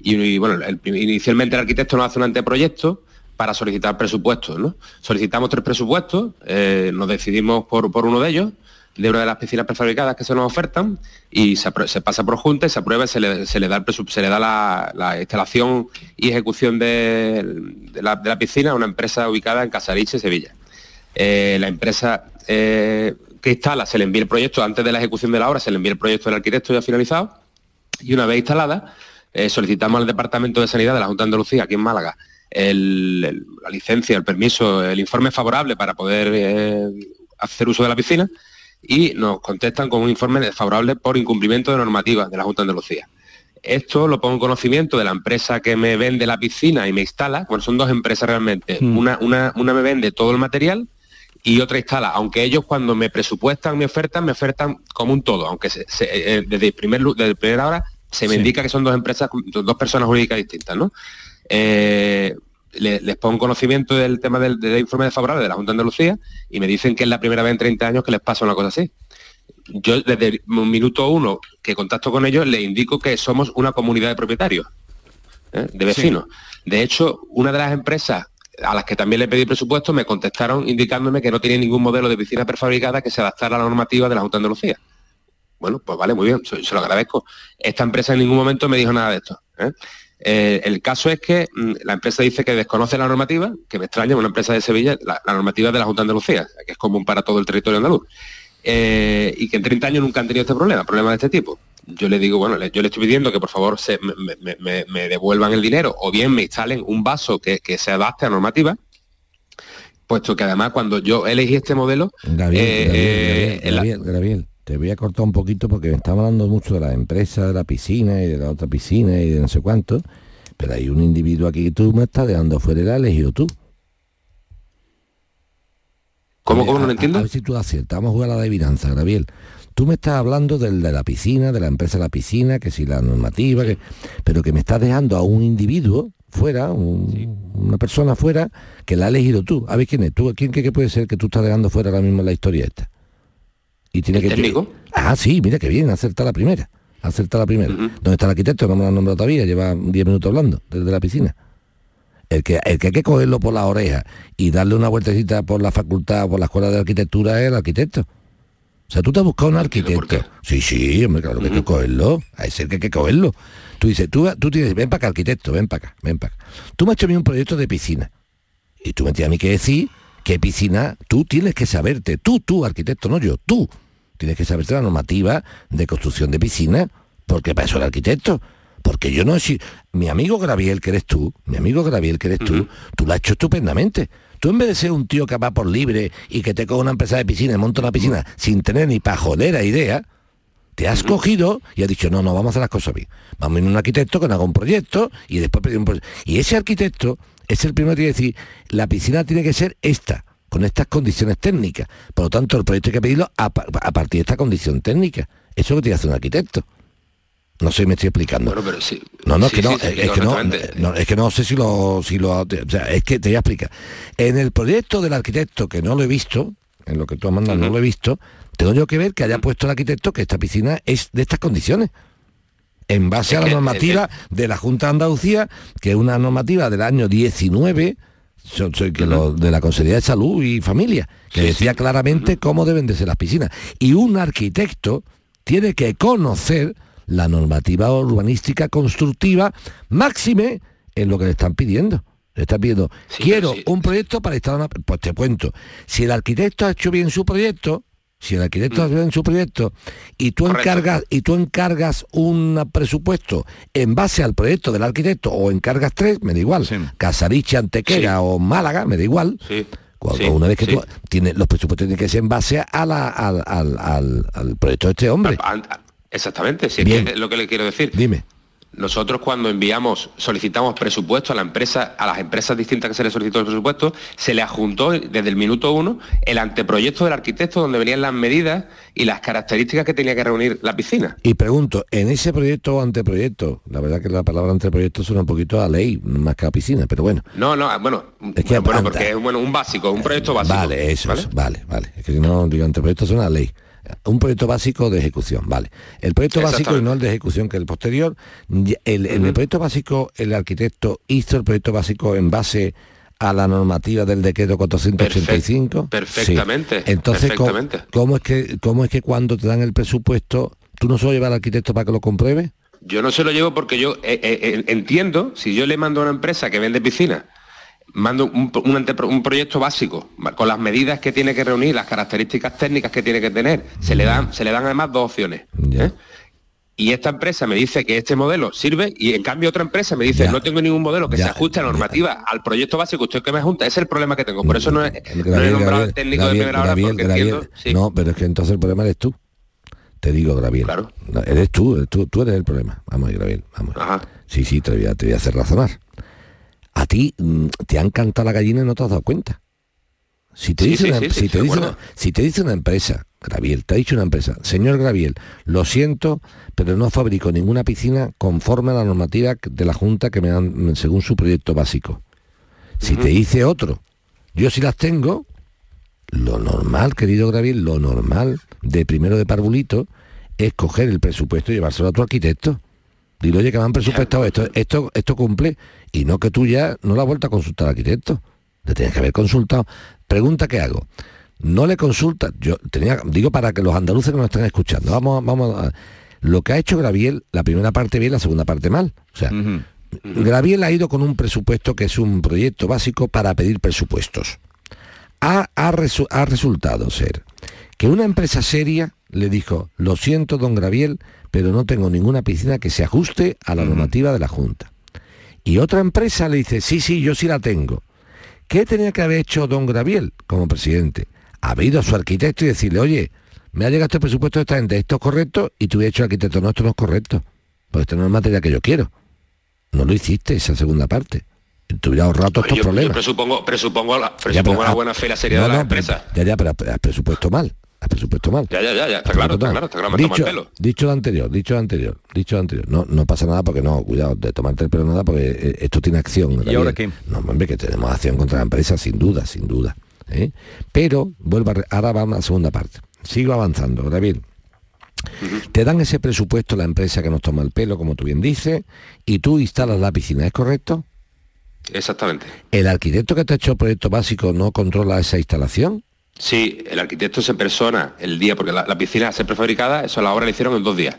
y, y, bueno, el inicialmente el arquitecto nos hace un anteproyecto para solicitar presupuestos. ¿no? Solicitamos tres presupuestos, eh, nos decidimos por, uno de ellos, de una de las piscinas prefabricadas que se nos ofertan, y se, pasa por junta y se aprueba y se le, da, la, la instalación y ejecución de, de la, de la piscina a una empresa ubicada en Casariche, Sevilla. Eh, la empresa eh, que instala se le envía el proyecto antes de la ejecución de la obra, se le envía el proyecto del arquitecto ya finalizado y una vez instalada eh, solicitamos al Departamento de Sanidad de la Junta de Andalucía aquí en Málaga el- el- la licencia, el permiso, el informe favorable para poder eh, hacer uso de la piscina y nos contestan con un informe desfavorable por incumplimiento de normativa de la Junta de Andalucía. Esto lo pongo en conocimiento de la empresa que me vende la piscina y me instala. Bueno, son dos empresas realmente. Una, una, una me vende todo el material y otra instala. Aunque ellos cuando me presupuestan mi oferta, me ofertan como un todo. Aunque se- se- eh, desde, el primer, desde primera hora se me Sí. indica que son dos empresas, dos personas jurídicas distintas, ¿no? Eh, le- les pongo en conocimiento del tema del, del informe desfavorable de la Junta de Andalucía y me dicen que es la primera vez en 30 años que les pasa una cosa así yo desde el minuto uno que contacto con ellos les indico que somos una comunidad de propietarios, ¿eh? de vecinos. De hecho, una de las empresas a las que también le pedí presupuesto me contestaron indicándome que no tiene ningún modelo de piscina prefabricada que se adaptara a la normativa de la Junta de Andalucía. Bueno, pues vale, muy bien, se, se lo agradezco. Esta empresa en ningún momento me dijo nada de esto. ¿eh? Eh, el caso es que mm, la empresa dice que desconoce la normativa, que me extraña, una empresa de Sevilla, la, la normativa de la Junta de Andalucía, que es común para todo el territorio andaluz eh, y que en 30 años nunca han tenido este problema, problemas de este tipo. Yo le digo, bueno, le- yo le estoy pidiendo que por favor se, me, me- me- me devuelvan el dinero o bien me instalen un vaso que, que se adapte a normativa, puesto que además cuando yo elegí este modelo, Gabriel, eh, Gabriel, eh, Gabriel, Gabriel, te voy a cortar un poquito porque me estamos hablando mucho de la empresa, de la piscina y de la otra piscina y de no sé cuánto, pero hay un individuo aquí que tú me estás dejando fuera el elegido tú. ¿Cómo, cómo? No lo entiendo. A, ver si tú aciertas, vamos a jugar a la adivinanza, Gabriel. Tú me estás hablando del de la piscina, de la empresa de la piscina, que si la normativa, que, pero que me estás dejando a un individuo fuera, un- una persona fuera, que la has elegido tú. A ver quién es, tú, quién que puede ser que tú estás dejando fuera ahora mismo en la historia esta. Y tiene que técnico? Ah, sí, mira que bien, acerta la primera. Acerta la primera. ¿Dónde está el arquitecto? No me lo han nombrado todavía, lleva 10 minutos hablando desde la piscina. El que, el que hay que cogerlo por la oreja y darle una vueltecita por la facultad o por la escuela de arquitectura es el arquitecto. O sea, tú te has buscado un arquitecto. Sí, sí, hombre, claro que hay que cogerlo. A ese que hay que cogerlo. Tú dices, tú, tú tienes, ven para acá, arquitecto, ven para acá, ven para acá. Tú me has hecho a mí un proyecto de piscina. Y tú me tienes a mí que decir qué piscina tú tienes que saberte. Tú, tú, arquitecto, no yo, tú. Tienes que saberte la normativa de construcción de piscina. Porque para eso el arquitecto. Porque yo no si mi amigo Graviel que eres tú, mi amigo Graviel que eres tú, tú lo has hecho estupendamente. Tú en vez de ser un tío que va por libre y que te coge una empresa de piscina y monta una piscina sin tener ni pajolera idea, te has cogido y has dicho, no, no, vamos a hacer las cosas bien. Vamos a ir a un arquitecto que nos haga un proyecto y después pedir un proyecto. Y ese arquitecto es el primero que tiene que decir, la piscina tiene que ser esta, con estas condiciones técnicas. Por lo tanto, el proyecto hay que pedirlo a, a partir de esta condición técnica. Eso es lo que tiene que hacer un arquitecto. No sé si me estoy explicando. Bueno, pero sí. No, no, es Sí, que no, sí, es, que no, correctamente. no, es que no sé si lo, si lo, o sea, es que te voy a explicar. En el proyecto del arquitecto, que no lo he visto, en lo que tú has mandado no lo he visto, tengo yo que ver que haya puesto el arquitecto que esta piscina es de estas condiciones. En base Es a la que- normativa de la Junta de Andalucía, que es una normativa del año 19, so- soy que lo- de la Consejería de Salud y Familia, que decía claramente cómo deben de ser las piscinas. Y un arquitecto tiene que conocer la normativa urbanística constructiva máxime en lo que le están pidiendo. Le están pidiendo, quiero un proyecto para instalar una... Pues te cuento, si el arquitecto ha hecho bien su proyecto, si el arquitecto ha hecho bien su proyecto y tú encargas y tú encargas un presupuesto en base al proyecto del arquitecto o encargas tres, me da igual, Casariche, Antequera o Málaga, me da igual. Cuando Sí, una vez que tú tienes los presupuestos tienen que ser en base a la- al, al- al- al proyecto de este hombre. Exactamente, si es que es lo que le quiero decir. Dime. Nosotros cuando enviamos, solicitamos presupuesto a la empresa, a las empresas distintas que se les solicitó el presupuesto, se le adjuntó desde el minuto uno el anteproyecto del arquitecto donde venían las medidas y las características que tenía que reunir la piscina. Y pregunto, en ese proyecto o anteproyecto, la verdad que la palabra anteproyecto suena un poquito a ley, más que a piscina, pero bueno. No, no, bueno, es que bueno, porque es bueno, un básico, un proyecto básico. Vale, eso, ¿vale? Es, vale, vale. Es que si no digo anteproyecto suena a ley un proyecto básico de ejecución, vale. El proyecto básico y no el de ejecución, que el posterior, el, en el proyecto básico el arquitecto hizo el proyecto básico en base a la normativa del decreto 485. perfectamente. Entonces, ¿cómo, es que, ¿cómo es que cuando te dan el presupuesto, tú no solo llevas al arquitecto para que lo compruebe? Yo no se lo llevo porque yo eh, eh, entiendo, si yo le mando a una empresa que vende piscina mando un, proyecto básico con las medidas que tiene que reunir, las características técnicas que tiene que tener. Se le dan, se le dan además dos opciones. ¿eh? Y esta empresa me dice que este modelo sirve y en cambio otra empresa me dice no tengo ningún modelo que se ajuste a la normativa, al proyecto básico usted que me junta. Es el problema que tengo. Por eso no, es, he nombrado al técnico de primera hora No, pero es que entonces el problema eres tú. Te digo, Graviel. Claro. eres tú, tú, tú eres el problema. Vamos, Graviel, vamos. Sí, sí, te voy, a, te voy a hacer razonar a ti mm, te han cantado la gallina y no te has dado cuenta. Si te, dice, una, si, te dice una, empresa, Graviel, te ha dicho una empresa, señor Graviel, lo siento, pero no fabrico ninguna piscina conforme a la normativa de la Junta que me dan según su proyecto básico. Si te dice otro, yo si las tengo, lo normal, querido Graviel, lo normal de primero de parvulito es coger el presupuesto y llevárselo a tu arquitecto. Dile, oye, que me han presupuestado esto, esto, esto cumple, y no que tú ya no la has vuelto a consultar al arquitecto. Le tienes que haber consultado. Pregunta que hago. No le consulta, yo tenía, digo para que los andaluces que nos están escuchando, vamos, vamos a, lo que ha hecho Graviel, la primera parte bien, la segunda parte mal. O sea, Graviel ha ido con un presupuesto que es un proyecto básico para pedir presupuestos. Ha, ha, ha resultado ser que una empresa seria le dijo, lo siento, don Graviel, pero no tengo ninguna piscina que se ajuste a la normativa de la Junta. Y otra empresa le dice, sí, sí, yo sí la tengo. ¿Qué tenía que haber hecho don Graviel como presidente? Haber ido a su arquitecto y decirle, oye, me ha llegado este presupuesto de esta gente, esto es correcto, y tú hubieras hecho arquitecto, no, esto no es correcto, pues esto no es materia que yo quiero. No lo hiciste, esa segunda parte. Te hubiera ahorrado todos estos problemas. Yo presupongo, presupongo, la, presupongo la buena fe y la seriedad de la empresa. Ya, ya, pero has presupuesto mal al presupuesto mal. Ya, ya, ya, está claro, está claro, está claro, dicho, pelo. Dicho lo anterior, dicho lo anterior, dicho lo anterior. No, no pasa nada porque no, cuidado, de tomarte el pelo nada porque eh, esto tiene acción. ¿Y ahora qué? No, hombre, que tenemos acción contra la empresa, sin duda, sin duda. ¿eh? Pero, vuelvo a, ahora vamos a la segunda parte. Sigo avanzando, ahora bien. Te dan ese presupuesto la empresa que nos toma el pelo, como tú bien dices, y tú instalas la piscina, ¿es correcto? Exactamente. ¿El arquitecto que te ha hecho el proyecto básico no controla esa instalación? Sí, el arquitecto se persona el día, porque la, piscina se prefabricada, eso la obra la hicieron en dos días.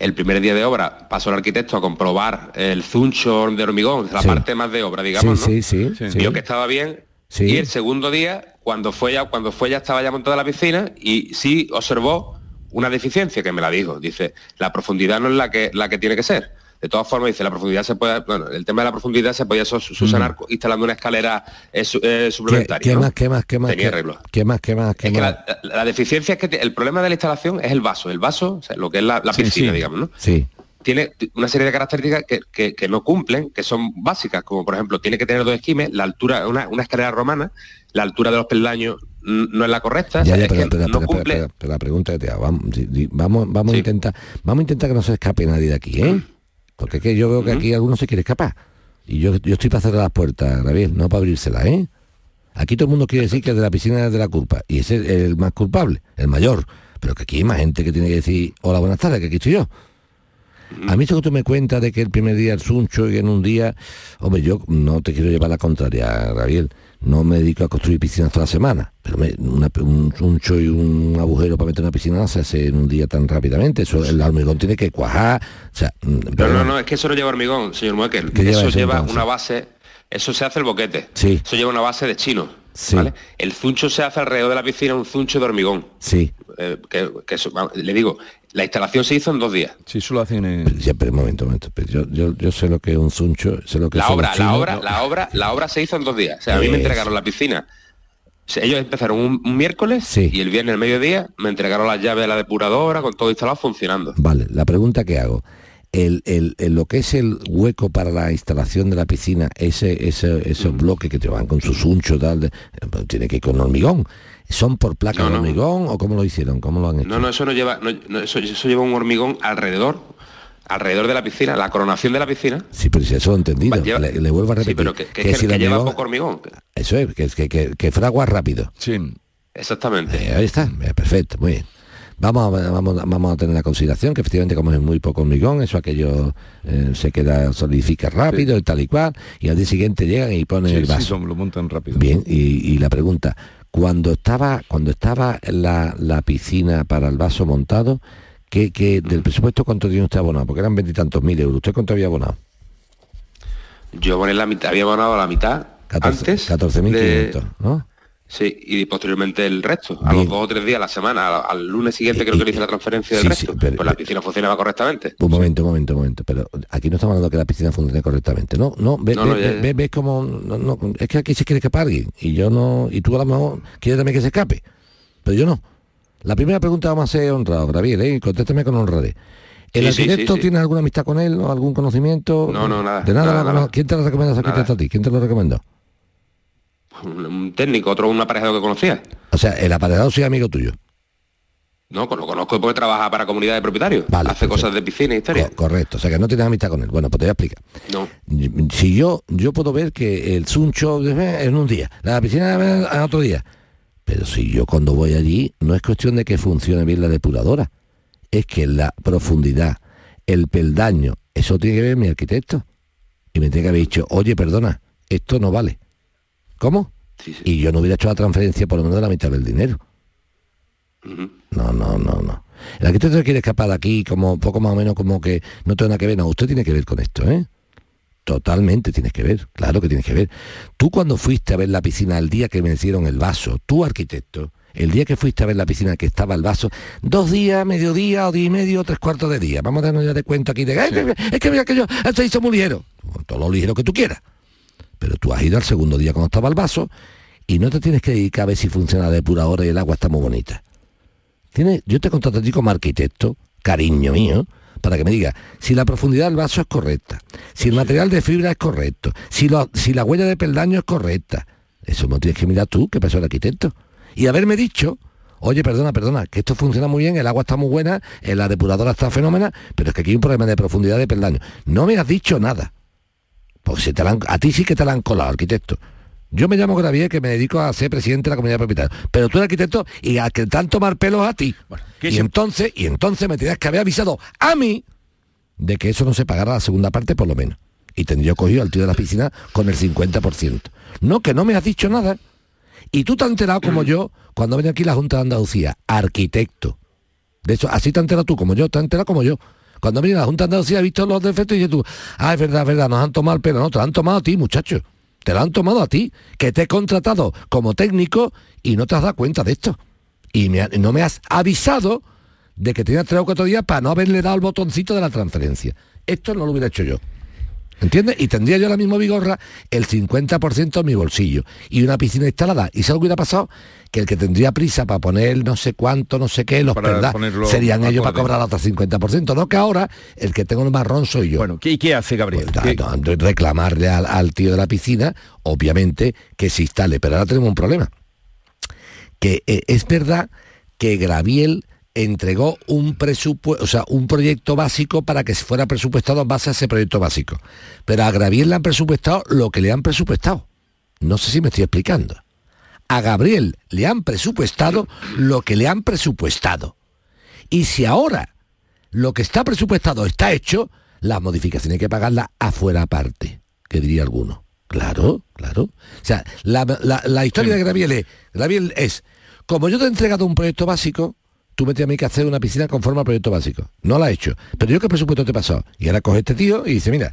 El primer día de obra pasó el arquitecto a comprobar el zuncho de hormigón, la parte más de obra, digamos, sí, sí, sí, Vio que estaba bien. Y el segundo día, cuando fue ya, cuando fue ya estaba ya montada la piscina y sí observó una deficiencia que me la dijo. Dice, la profundidad no es la que, la que tiene que ser. De todas formas, dice, la profundidad se puede, bueno, el tema de la profundidad se podía subsanar mm. instalando una escalera eh, eh, suplementaria. ¿Qué, más, qué más, qué más? Tenía qué, más, qué más, qué más? la, deficiencia es que el problema de la instalación es el vaso. El vaso, lo que es la, piscina, digamos, ¿no? Sí tiene una serie de características que, no cumplen, que son básicas, como por ejemplo, tiene que tener dos esquimes, la altura, una, una escalera romana, la altura de los peldaños no es la correcta. Ya, ya, pero, no cumple... la pregunta es, vamos, vamos, vamos a intentar, vamos a intentar que no se escape nadie de aquí, ¿eh? Porque es que yo veo que aquí alguno se quiere escapar. Y yo, yo estoy para cerrar las puertas, Gabriel, no para abrírselas, ¿eh? Aquí todo el mundo quiere decir que de la piscina es de la culpa. Y ese es el más culpable, el mayor. Pero que aquí hay más gente que tiene que decir, hola, buenas tardes, que aquí estoy yo. A mí eso que tú me cuentas de que el primer día el suncho y en un día, hombre, yo no te quiero llevar la contraria, Gabriel no me dedico a construir piscinas toda la semana, pero un, un y un agujero para meter una piscina no se hace en un día tan rápidamente. Eso, el hormigón tiene que cuajar. O sea, mm, pero no, no, es que eso no lleva hormigón, señor Muekel. Eso lleva, una base, eso se hace el boquete. Sí. Eso lleva una base de chino. El zuncho se hace alrededor de la piscina, un zuncho de hormigón. Sí. Eh, que, le digo, la instalación se hizo en dos días. Sí, solo hacen en... Ya, pero un momento, un momento. Pero yo, yo, sé lo que es un zuncho, sé lo que la obra, la obra, la obra, la obra se hizo en dos días. O sea, a mí me entregaron la piscina. ellos empezaron un, miércoles y el viernes al mediodía me entregaron las llaves de la depuradora con todo instalado funcionando. Vale, la pregunta que hago. El, el- el- lo que es el hueco para la instalación de la piscina, ese, ese- esos Mm. bloques que te van con sus unchos, tal, de- pues tiene que ir con hormigón. ¿Son por placa No, de no. hormigón o cómo lo hicieron? ¿Cómo lo han hecho? No, no, eso no lleva, no, no, eso, eso lleva un hormigón alrededor, alrededor de la piscina, la coronación de la piscina. Sí, pero si eso lo he entendido. Lleva- le, le vuelvo a repetir. Sí, pero que, que- que que- si el que lleva hormigón- poco hormigón. Eso es, que, que, que, que fragua rápido. Sí. Exactamente. Eh, ahí está, eh, perfecto, muy bien. Vamos a, vamos, vamos a tener la consideración que efectivamente como es muy poco hormigón, eso aquello eh, se queda, solidifica rápido y tal y cual, y al día siguiente llegan y ponen Sí, el sí, vaso. lo montan rápido. Bien, y, y la pregunta, cuando estaba, cuando estaba la, la piscina para el vaso montado, ¿qué, qué- del presupuesto cuánto tiene usted abonado? Porque eran veintitantos mil euros. ¿Usted cuánto había abonado? Yo poner la mitad, había abonado la mitad 14 antes. 14.500, de- ¿no? Sí, y posteriormente el resto. A Bien. los dos o tres días a la semana, al, al lunes siguiente creo que le hice la transferencia del sí, resto. sí, pero- pues la piscina funcionaba correctamente. Un momento, un momento, un momento. Pero aquí no estamos hablando que la piscina funcione correctamente. No, no, ve, No, ve- no, ve- ve- ves como. no, es que aquí se quiere escapar alguien. Y yo no. Y tú a lo mejor quieres también que se escape. Pero yo no. La primera pregunta vamos a ser honrado, Gabriel, ¿eh? Contéstame con honradez. ¿El Sí, arquitecto sí, sí. tiene alguna amistad con él o algún conocimiento? No, no, nada, De nada, nada, nada. ¿Quién te lo ese arquitecto a ti? ¿Quién te lo recomendó? Un, técnico, otro un aparejado que conocía. O sea, el aparejado sí es amigo tuyo. No, lo conozco porque trabaja para comunidad de propietarios. Hace cosas de piscina y historia. Co- correcto. O sea, que no tienes amistad con él. Bueno, pues te voy a explicar. No. si yo yo puedo ver que el suncho eh, en un día, la piscina en otro día, pero si yo cuando voy allí no es cuestión de que funcione bien la depuradora, es que la profundidad, el peldaño, eso tiene que ver mi arquitecto. Y me tiene que haber dicho, oye, perdona, esto no vale. ¿Cómo? Y yo no hubiera hecho la transferencia por lo menos de la mitad del dinero. No, no, no, no. El arquitecto quiere escapar de aquí como poco más o menos como que no tiene nada que ver. No, usted tiene que ver con esto, ¿eh? Totalmente tienes que ver, claro que tienes que ver. Tú cuando fuiste a ver la piscina el día que me hicieron el vaso, tú arquitecto, el día que fuiste a ver la piscina que estaba el vaso, dos días, mediodía, o día y medio, tres cuartos de día. Vamos a darnos ya de cuenta aquí de "Eh, que- es que mira que yo esto hizo muy ligero. Todo lo ligero que tú quieras. Pero tú has ido al segundo día cuando estaba el vaso y no te tienes que dedicar a ver si funciona la depuradora y el agua está muy bonita. Tienes, yo te contrato a ti como arquitecto, cariño mío, para que me diga si la profundidad del vaso es correcta, si el material de fibra es correcto, si, si la huella de peldaño es correcta. Eso me tienes que mirar tú, que pasó el arquitecto. Y haberme dicho, oye, perdona, perdona, que esto funciona muy bien, el agua está muy buena, eh, la depuradora está fenómena, pero es que aquí hay un problema de profundidad de peldaño. No me has dicho nada. Pues te la han- a ti sí que te la han colado, arquitecto. Yo me llamo Gravier, que me dedico a ser presidente de la comunidad propietaria. Pero tú eres arquitecto y a que te han tomar pelos a ti. y entonces, y entonces me tenías que haber avisado a mí de que eso no se pagara la segunda parte por lo menos. Y tendría cogido al tío de la piscina con el 50%. No, que no me has dicho nada. Y tú te has enterado como yo cuando venía aquí la Junta de Andalucía, arquitecto. De hecho, así te has enterado tú como yo, te has enterado como yo. Cuando viene la Junta de Andalucía, he visto los defectos y dices tú, ah, es verdad, es verdad, nos han tomado el pelo. No, te lo han tomado a ti, muchacho. Te lo han tomado a ti, que te he contratado como técnico y no te has dado cuenta de esto. Y ha- no me has avisado de que tenías tres o cuatro días para no haberle dado el botoncito de la transferencia. Esto no lo hubiera hecho yo. ¿Entiendes? Y tendría yo la misma vigorra el 50% en mi bolsillo y una piscina instalada. ¿Y sabes lo que hubiera pasado? Que el que tendría prisa para poner no sé cuánto, no sé qué, los ponerlo serían ellos para cobrar otro 50%. No que ahora el que tengo el marrón soy yo. Bueno, ¿y qué hace Gabriel? reclamarle al, al tío de la piscina, obviamente, que se instale. Pero ahora tenemos un problema. Que eh, es verdad que Graviel entregó un presupuesto, o sea, un proyecto básico para que fuera presupuestado en base a ese proyecto básico. Pero a Graviel le han presupuestado lo que le han presupuestado. No sé si me estoy explicando. A Gabriel le han presupuestado lo que le han presupuestado. Y si ahora lo que está presupuestado está hecho, las modificaciones hay que pagarlas afuera aparte, que diría alguno. Claro, claro. O sea, la, la- la historia de Graviel es, Graviel es, como yo te he entregado un proyecto básico, tú me tienes a mí que hacer una piscina conforme al proyecto básico. No la he hecho. Pero yo qué presupuesto te he pasado. Y ahora coge este tío y dice, mira,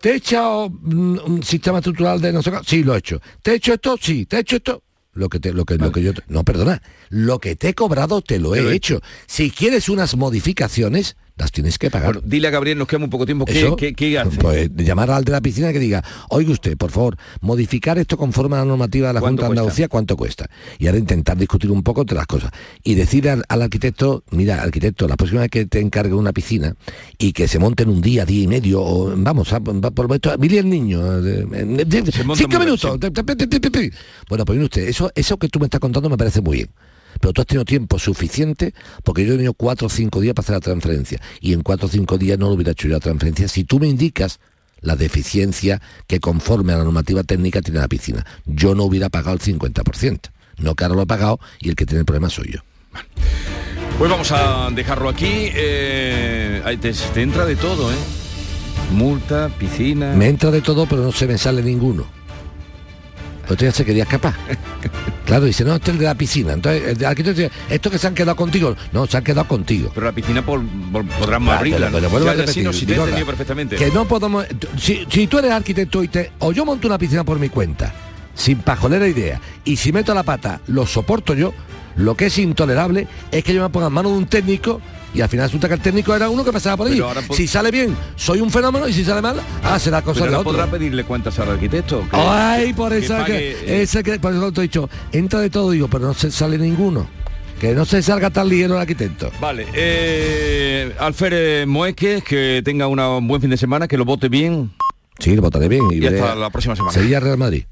¿te he echado mm, un sistema estructural de no sé qué? Sí, lo he hecho. ¿Te he hecho esto? Sí. ¿Te he hecho esto? Lo que, te, lo que, lo que yo... No, perdona. Lo que te he cobrado te lo he hecho. Si quieres unas modificaciones, las tienes que pagar. Bueno, dile a Gabriel, nos queda muy poco tiempo, ¿qué, qué- qué hace? Pues llamar al de la piscina que diga, oiga usted, por favor, modificar esto conforme a la normativa de la ¿Cuánto Junta de? Andalucía, ¿cuánto cuesta? Y ahora intentar discutir un poco de las cosas. Y decir al, al arquitecto, mira, arquitecto, la próxima vez que te encargue una piscina y que se monte en un día, día y medio, o vamos, a, va por esto, mire el niño, cinco bien, minutos. Bueno, pues usted, eso, eso que tú me estás contando me parece muy bien. Pero tú has tenido tiempo suficiente porque yo he tenido cuatro o cinco días para hacer la transferencia y en cuatro o cinco días no lo hubiera hecho yo la transferencia si tú me indicas la deficiencia que conforme a la normativa técnica tiene la piscina. Yo no hubiera pagado el 50%. No que ahora lo he pagado y el que tiene el problema soy yo. Pues vamos a dejarlo aquí. eh, te, te entra de todo, ¿eh? Multa, piscina. Me entra de todo pero no se me sale ninguno. Otro ya se quería escapar. Claro, dice, no, este es el de la piscina. Entonces, el arquitecto dice, estos que se han quedado contigo, no, se han quedado contigo. Pero la piscina por, por- podrán Claro, abrirla. pero sí te he entendido perfectamente. Que no podemos. Si, si tú eres arquitecto y te. O yo monto una piscina por mi cuenta, sin pajolera idea, y si meto la pata, lo soporto yo, lo que es intolerable es que yo me ponga en manos de un técnico y al final resulta que el técnico era uno que pasaba por po- Si sale bien, soy un fenómeno y si sale mal, ah, será cosa Pero de otro. podrá pedirle cuentas al arquitecto. que- Ay, por eso que, eh, ese que por eso te he dicho, entra de todo, digo, pero no se sale ninguno. Que no se salga tan ligero el arquitecto. Vale, eh, Alfred Moeques, que tenga una- un buen fin de semana, que lo vote bien. Sí, lo votaré bien. Y hasta la próxima semana. Sevilla Real Madrid.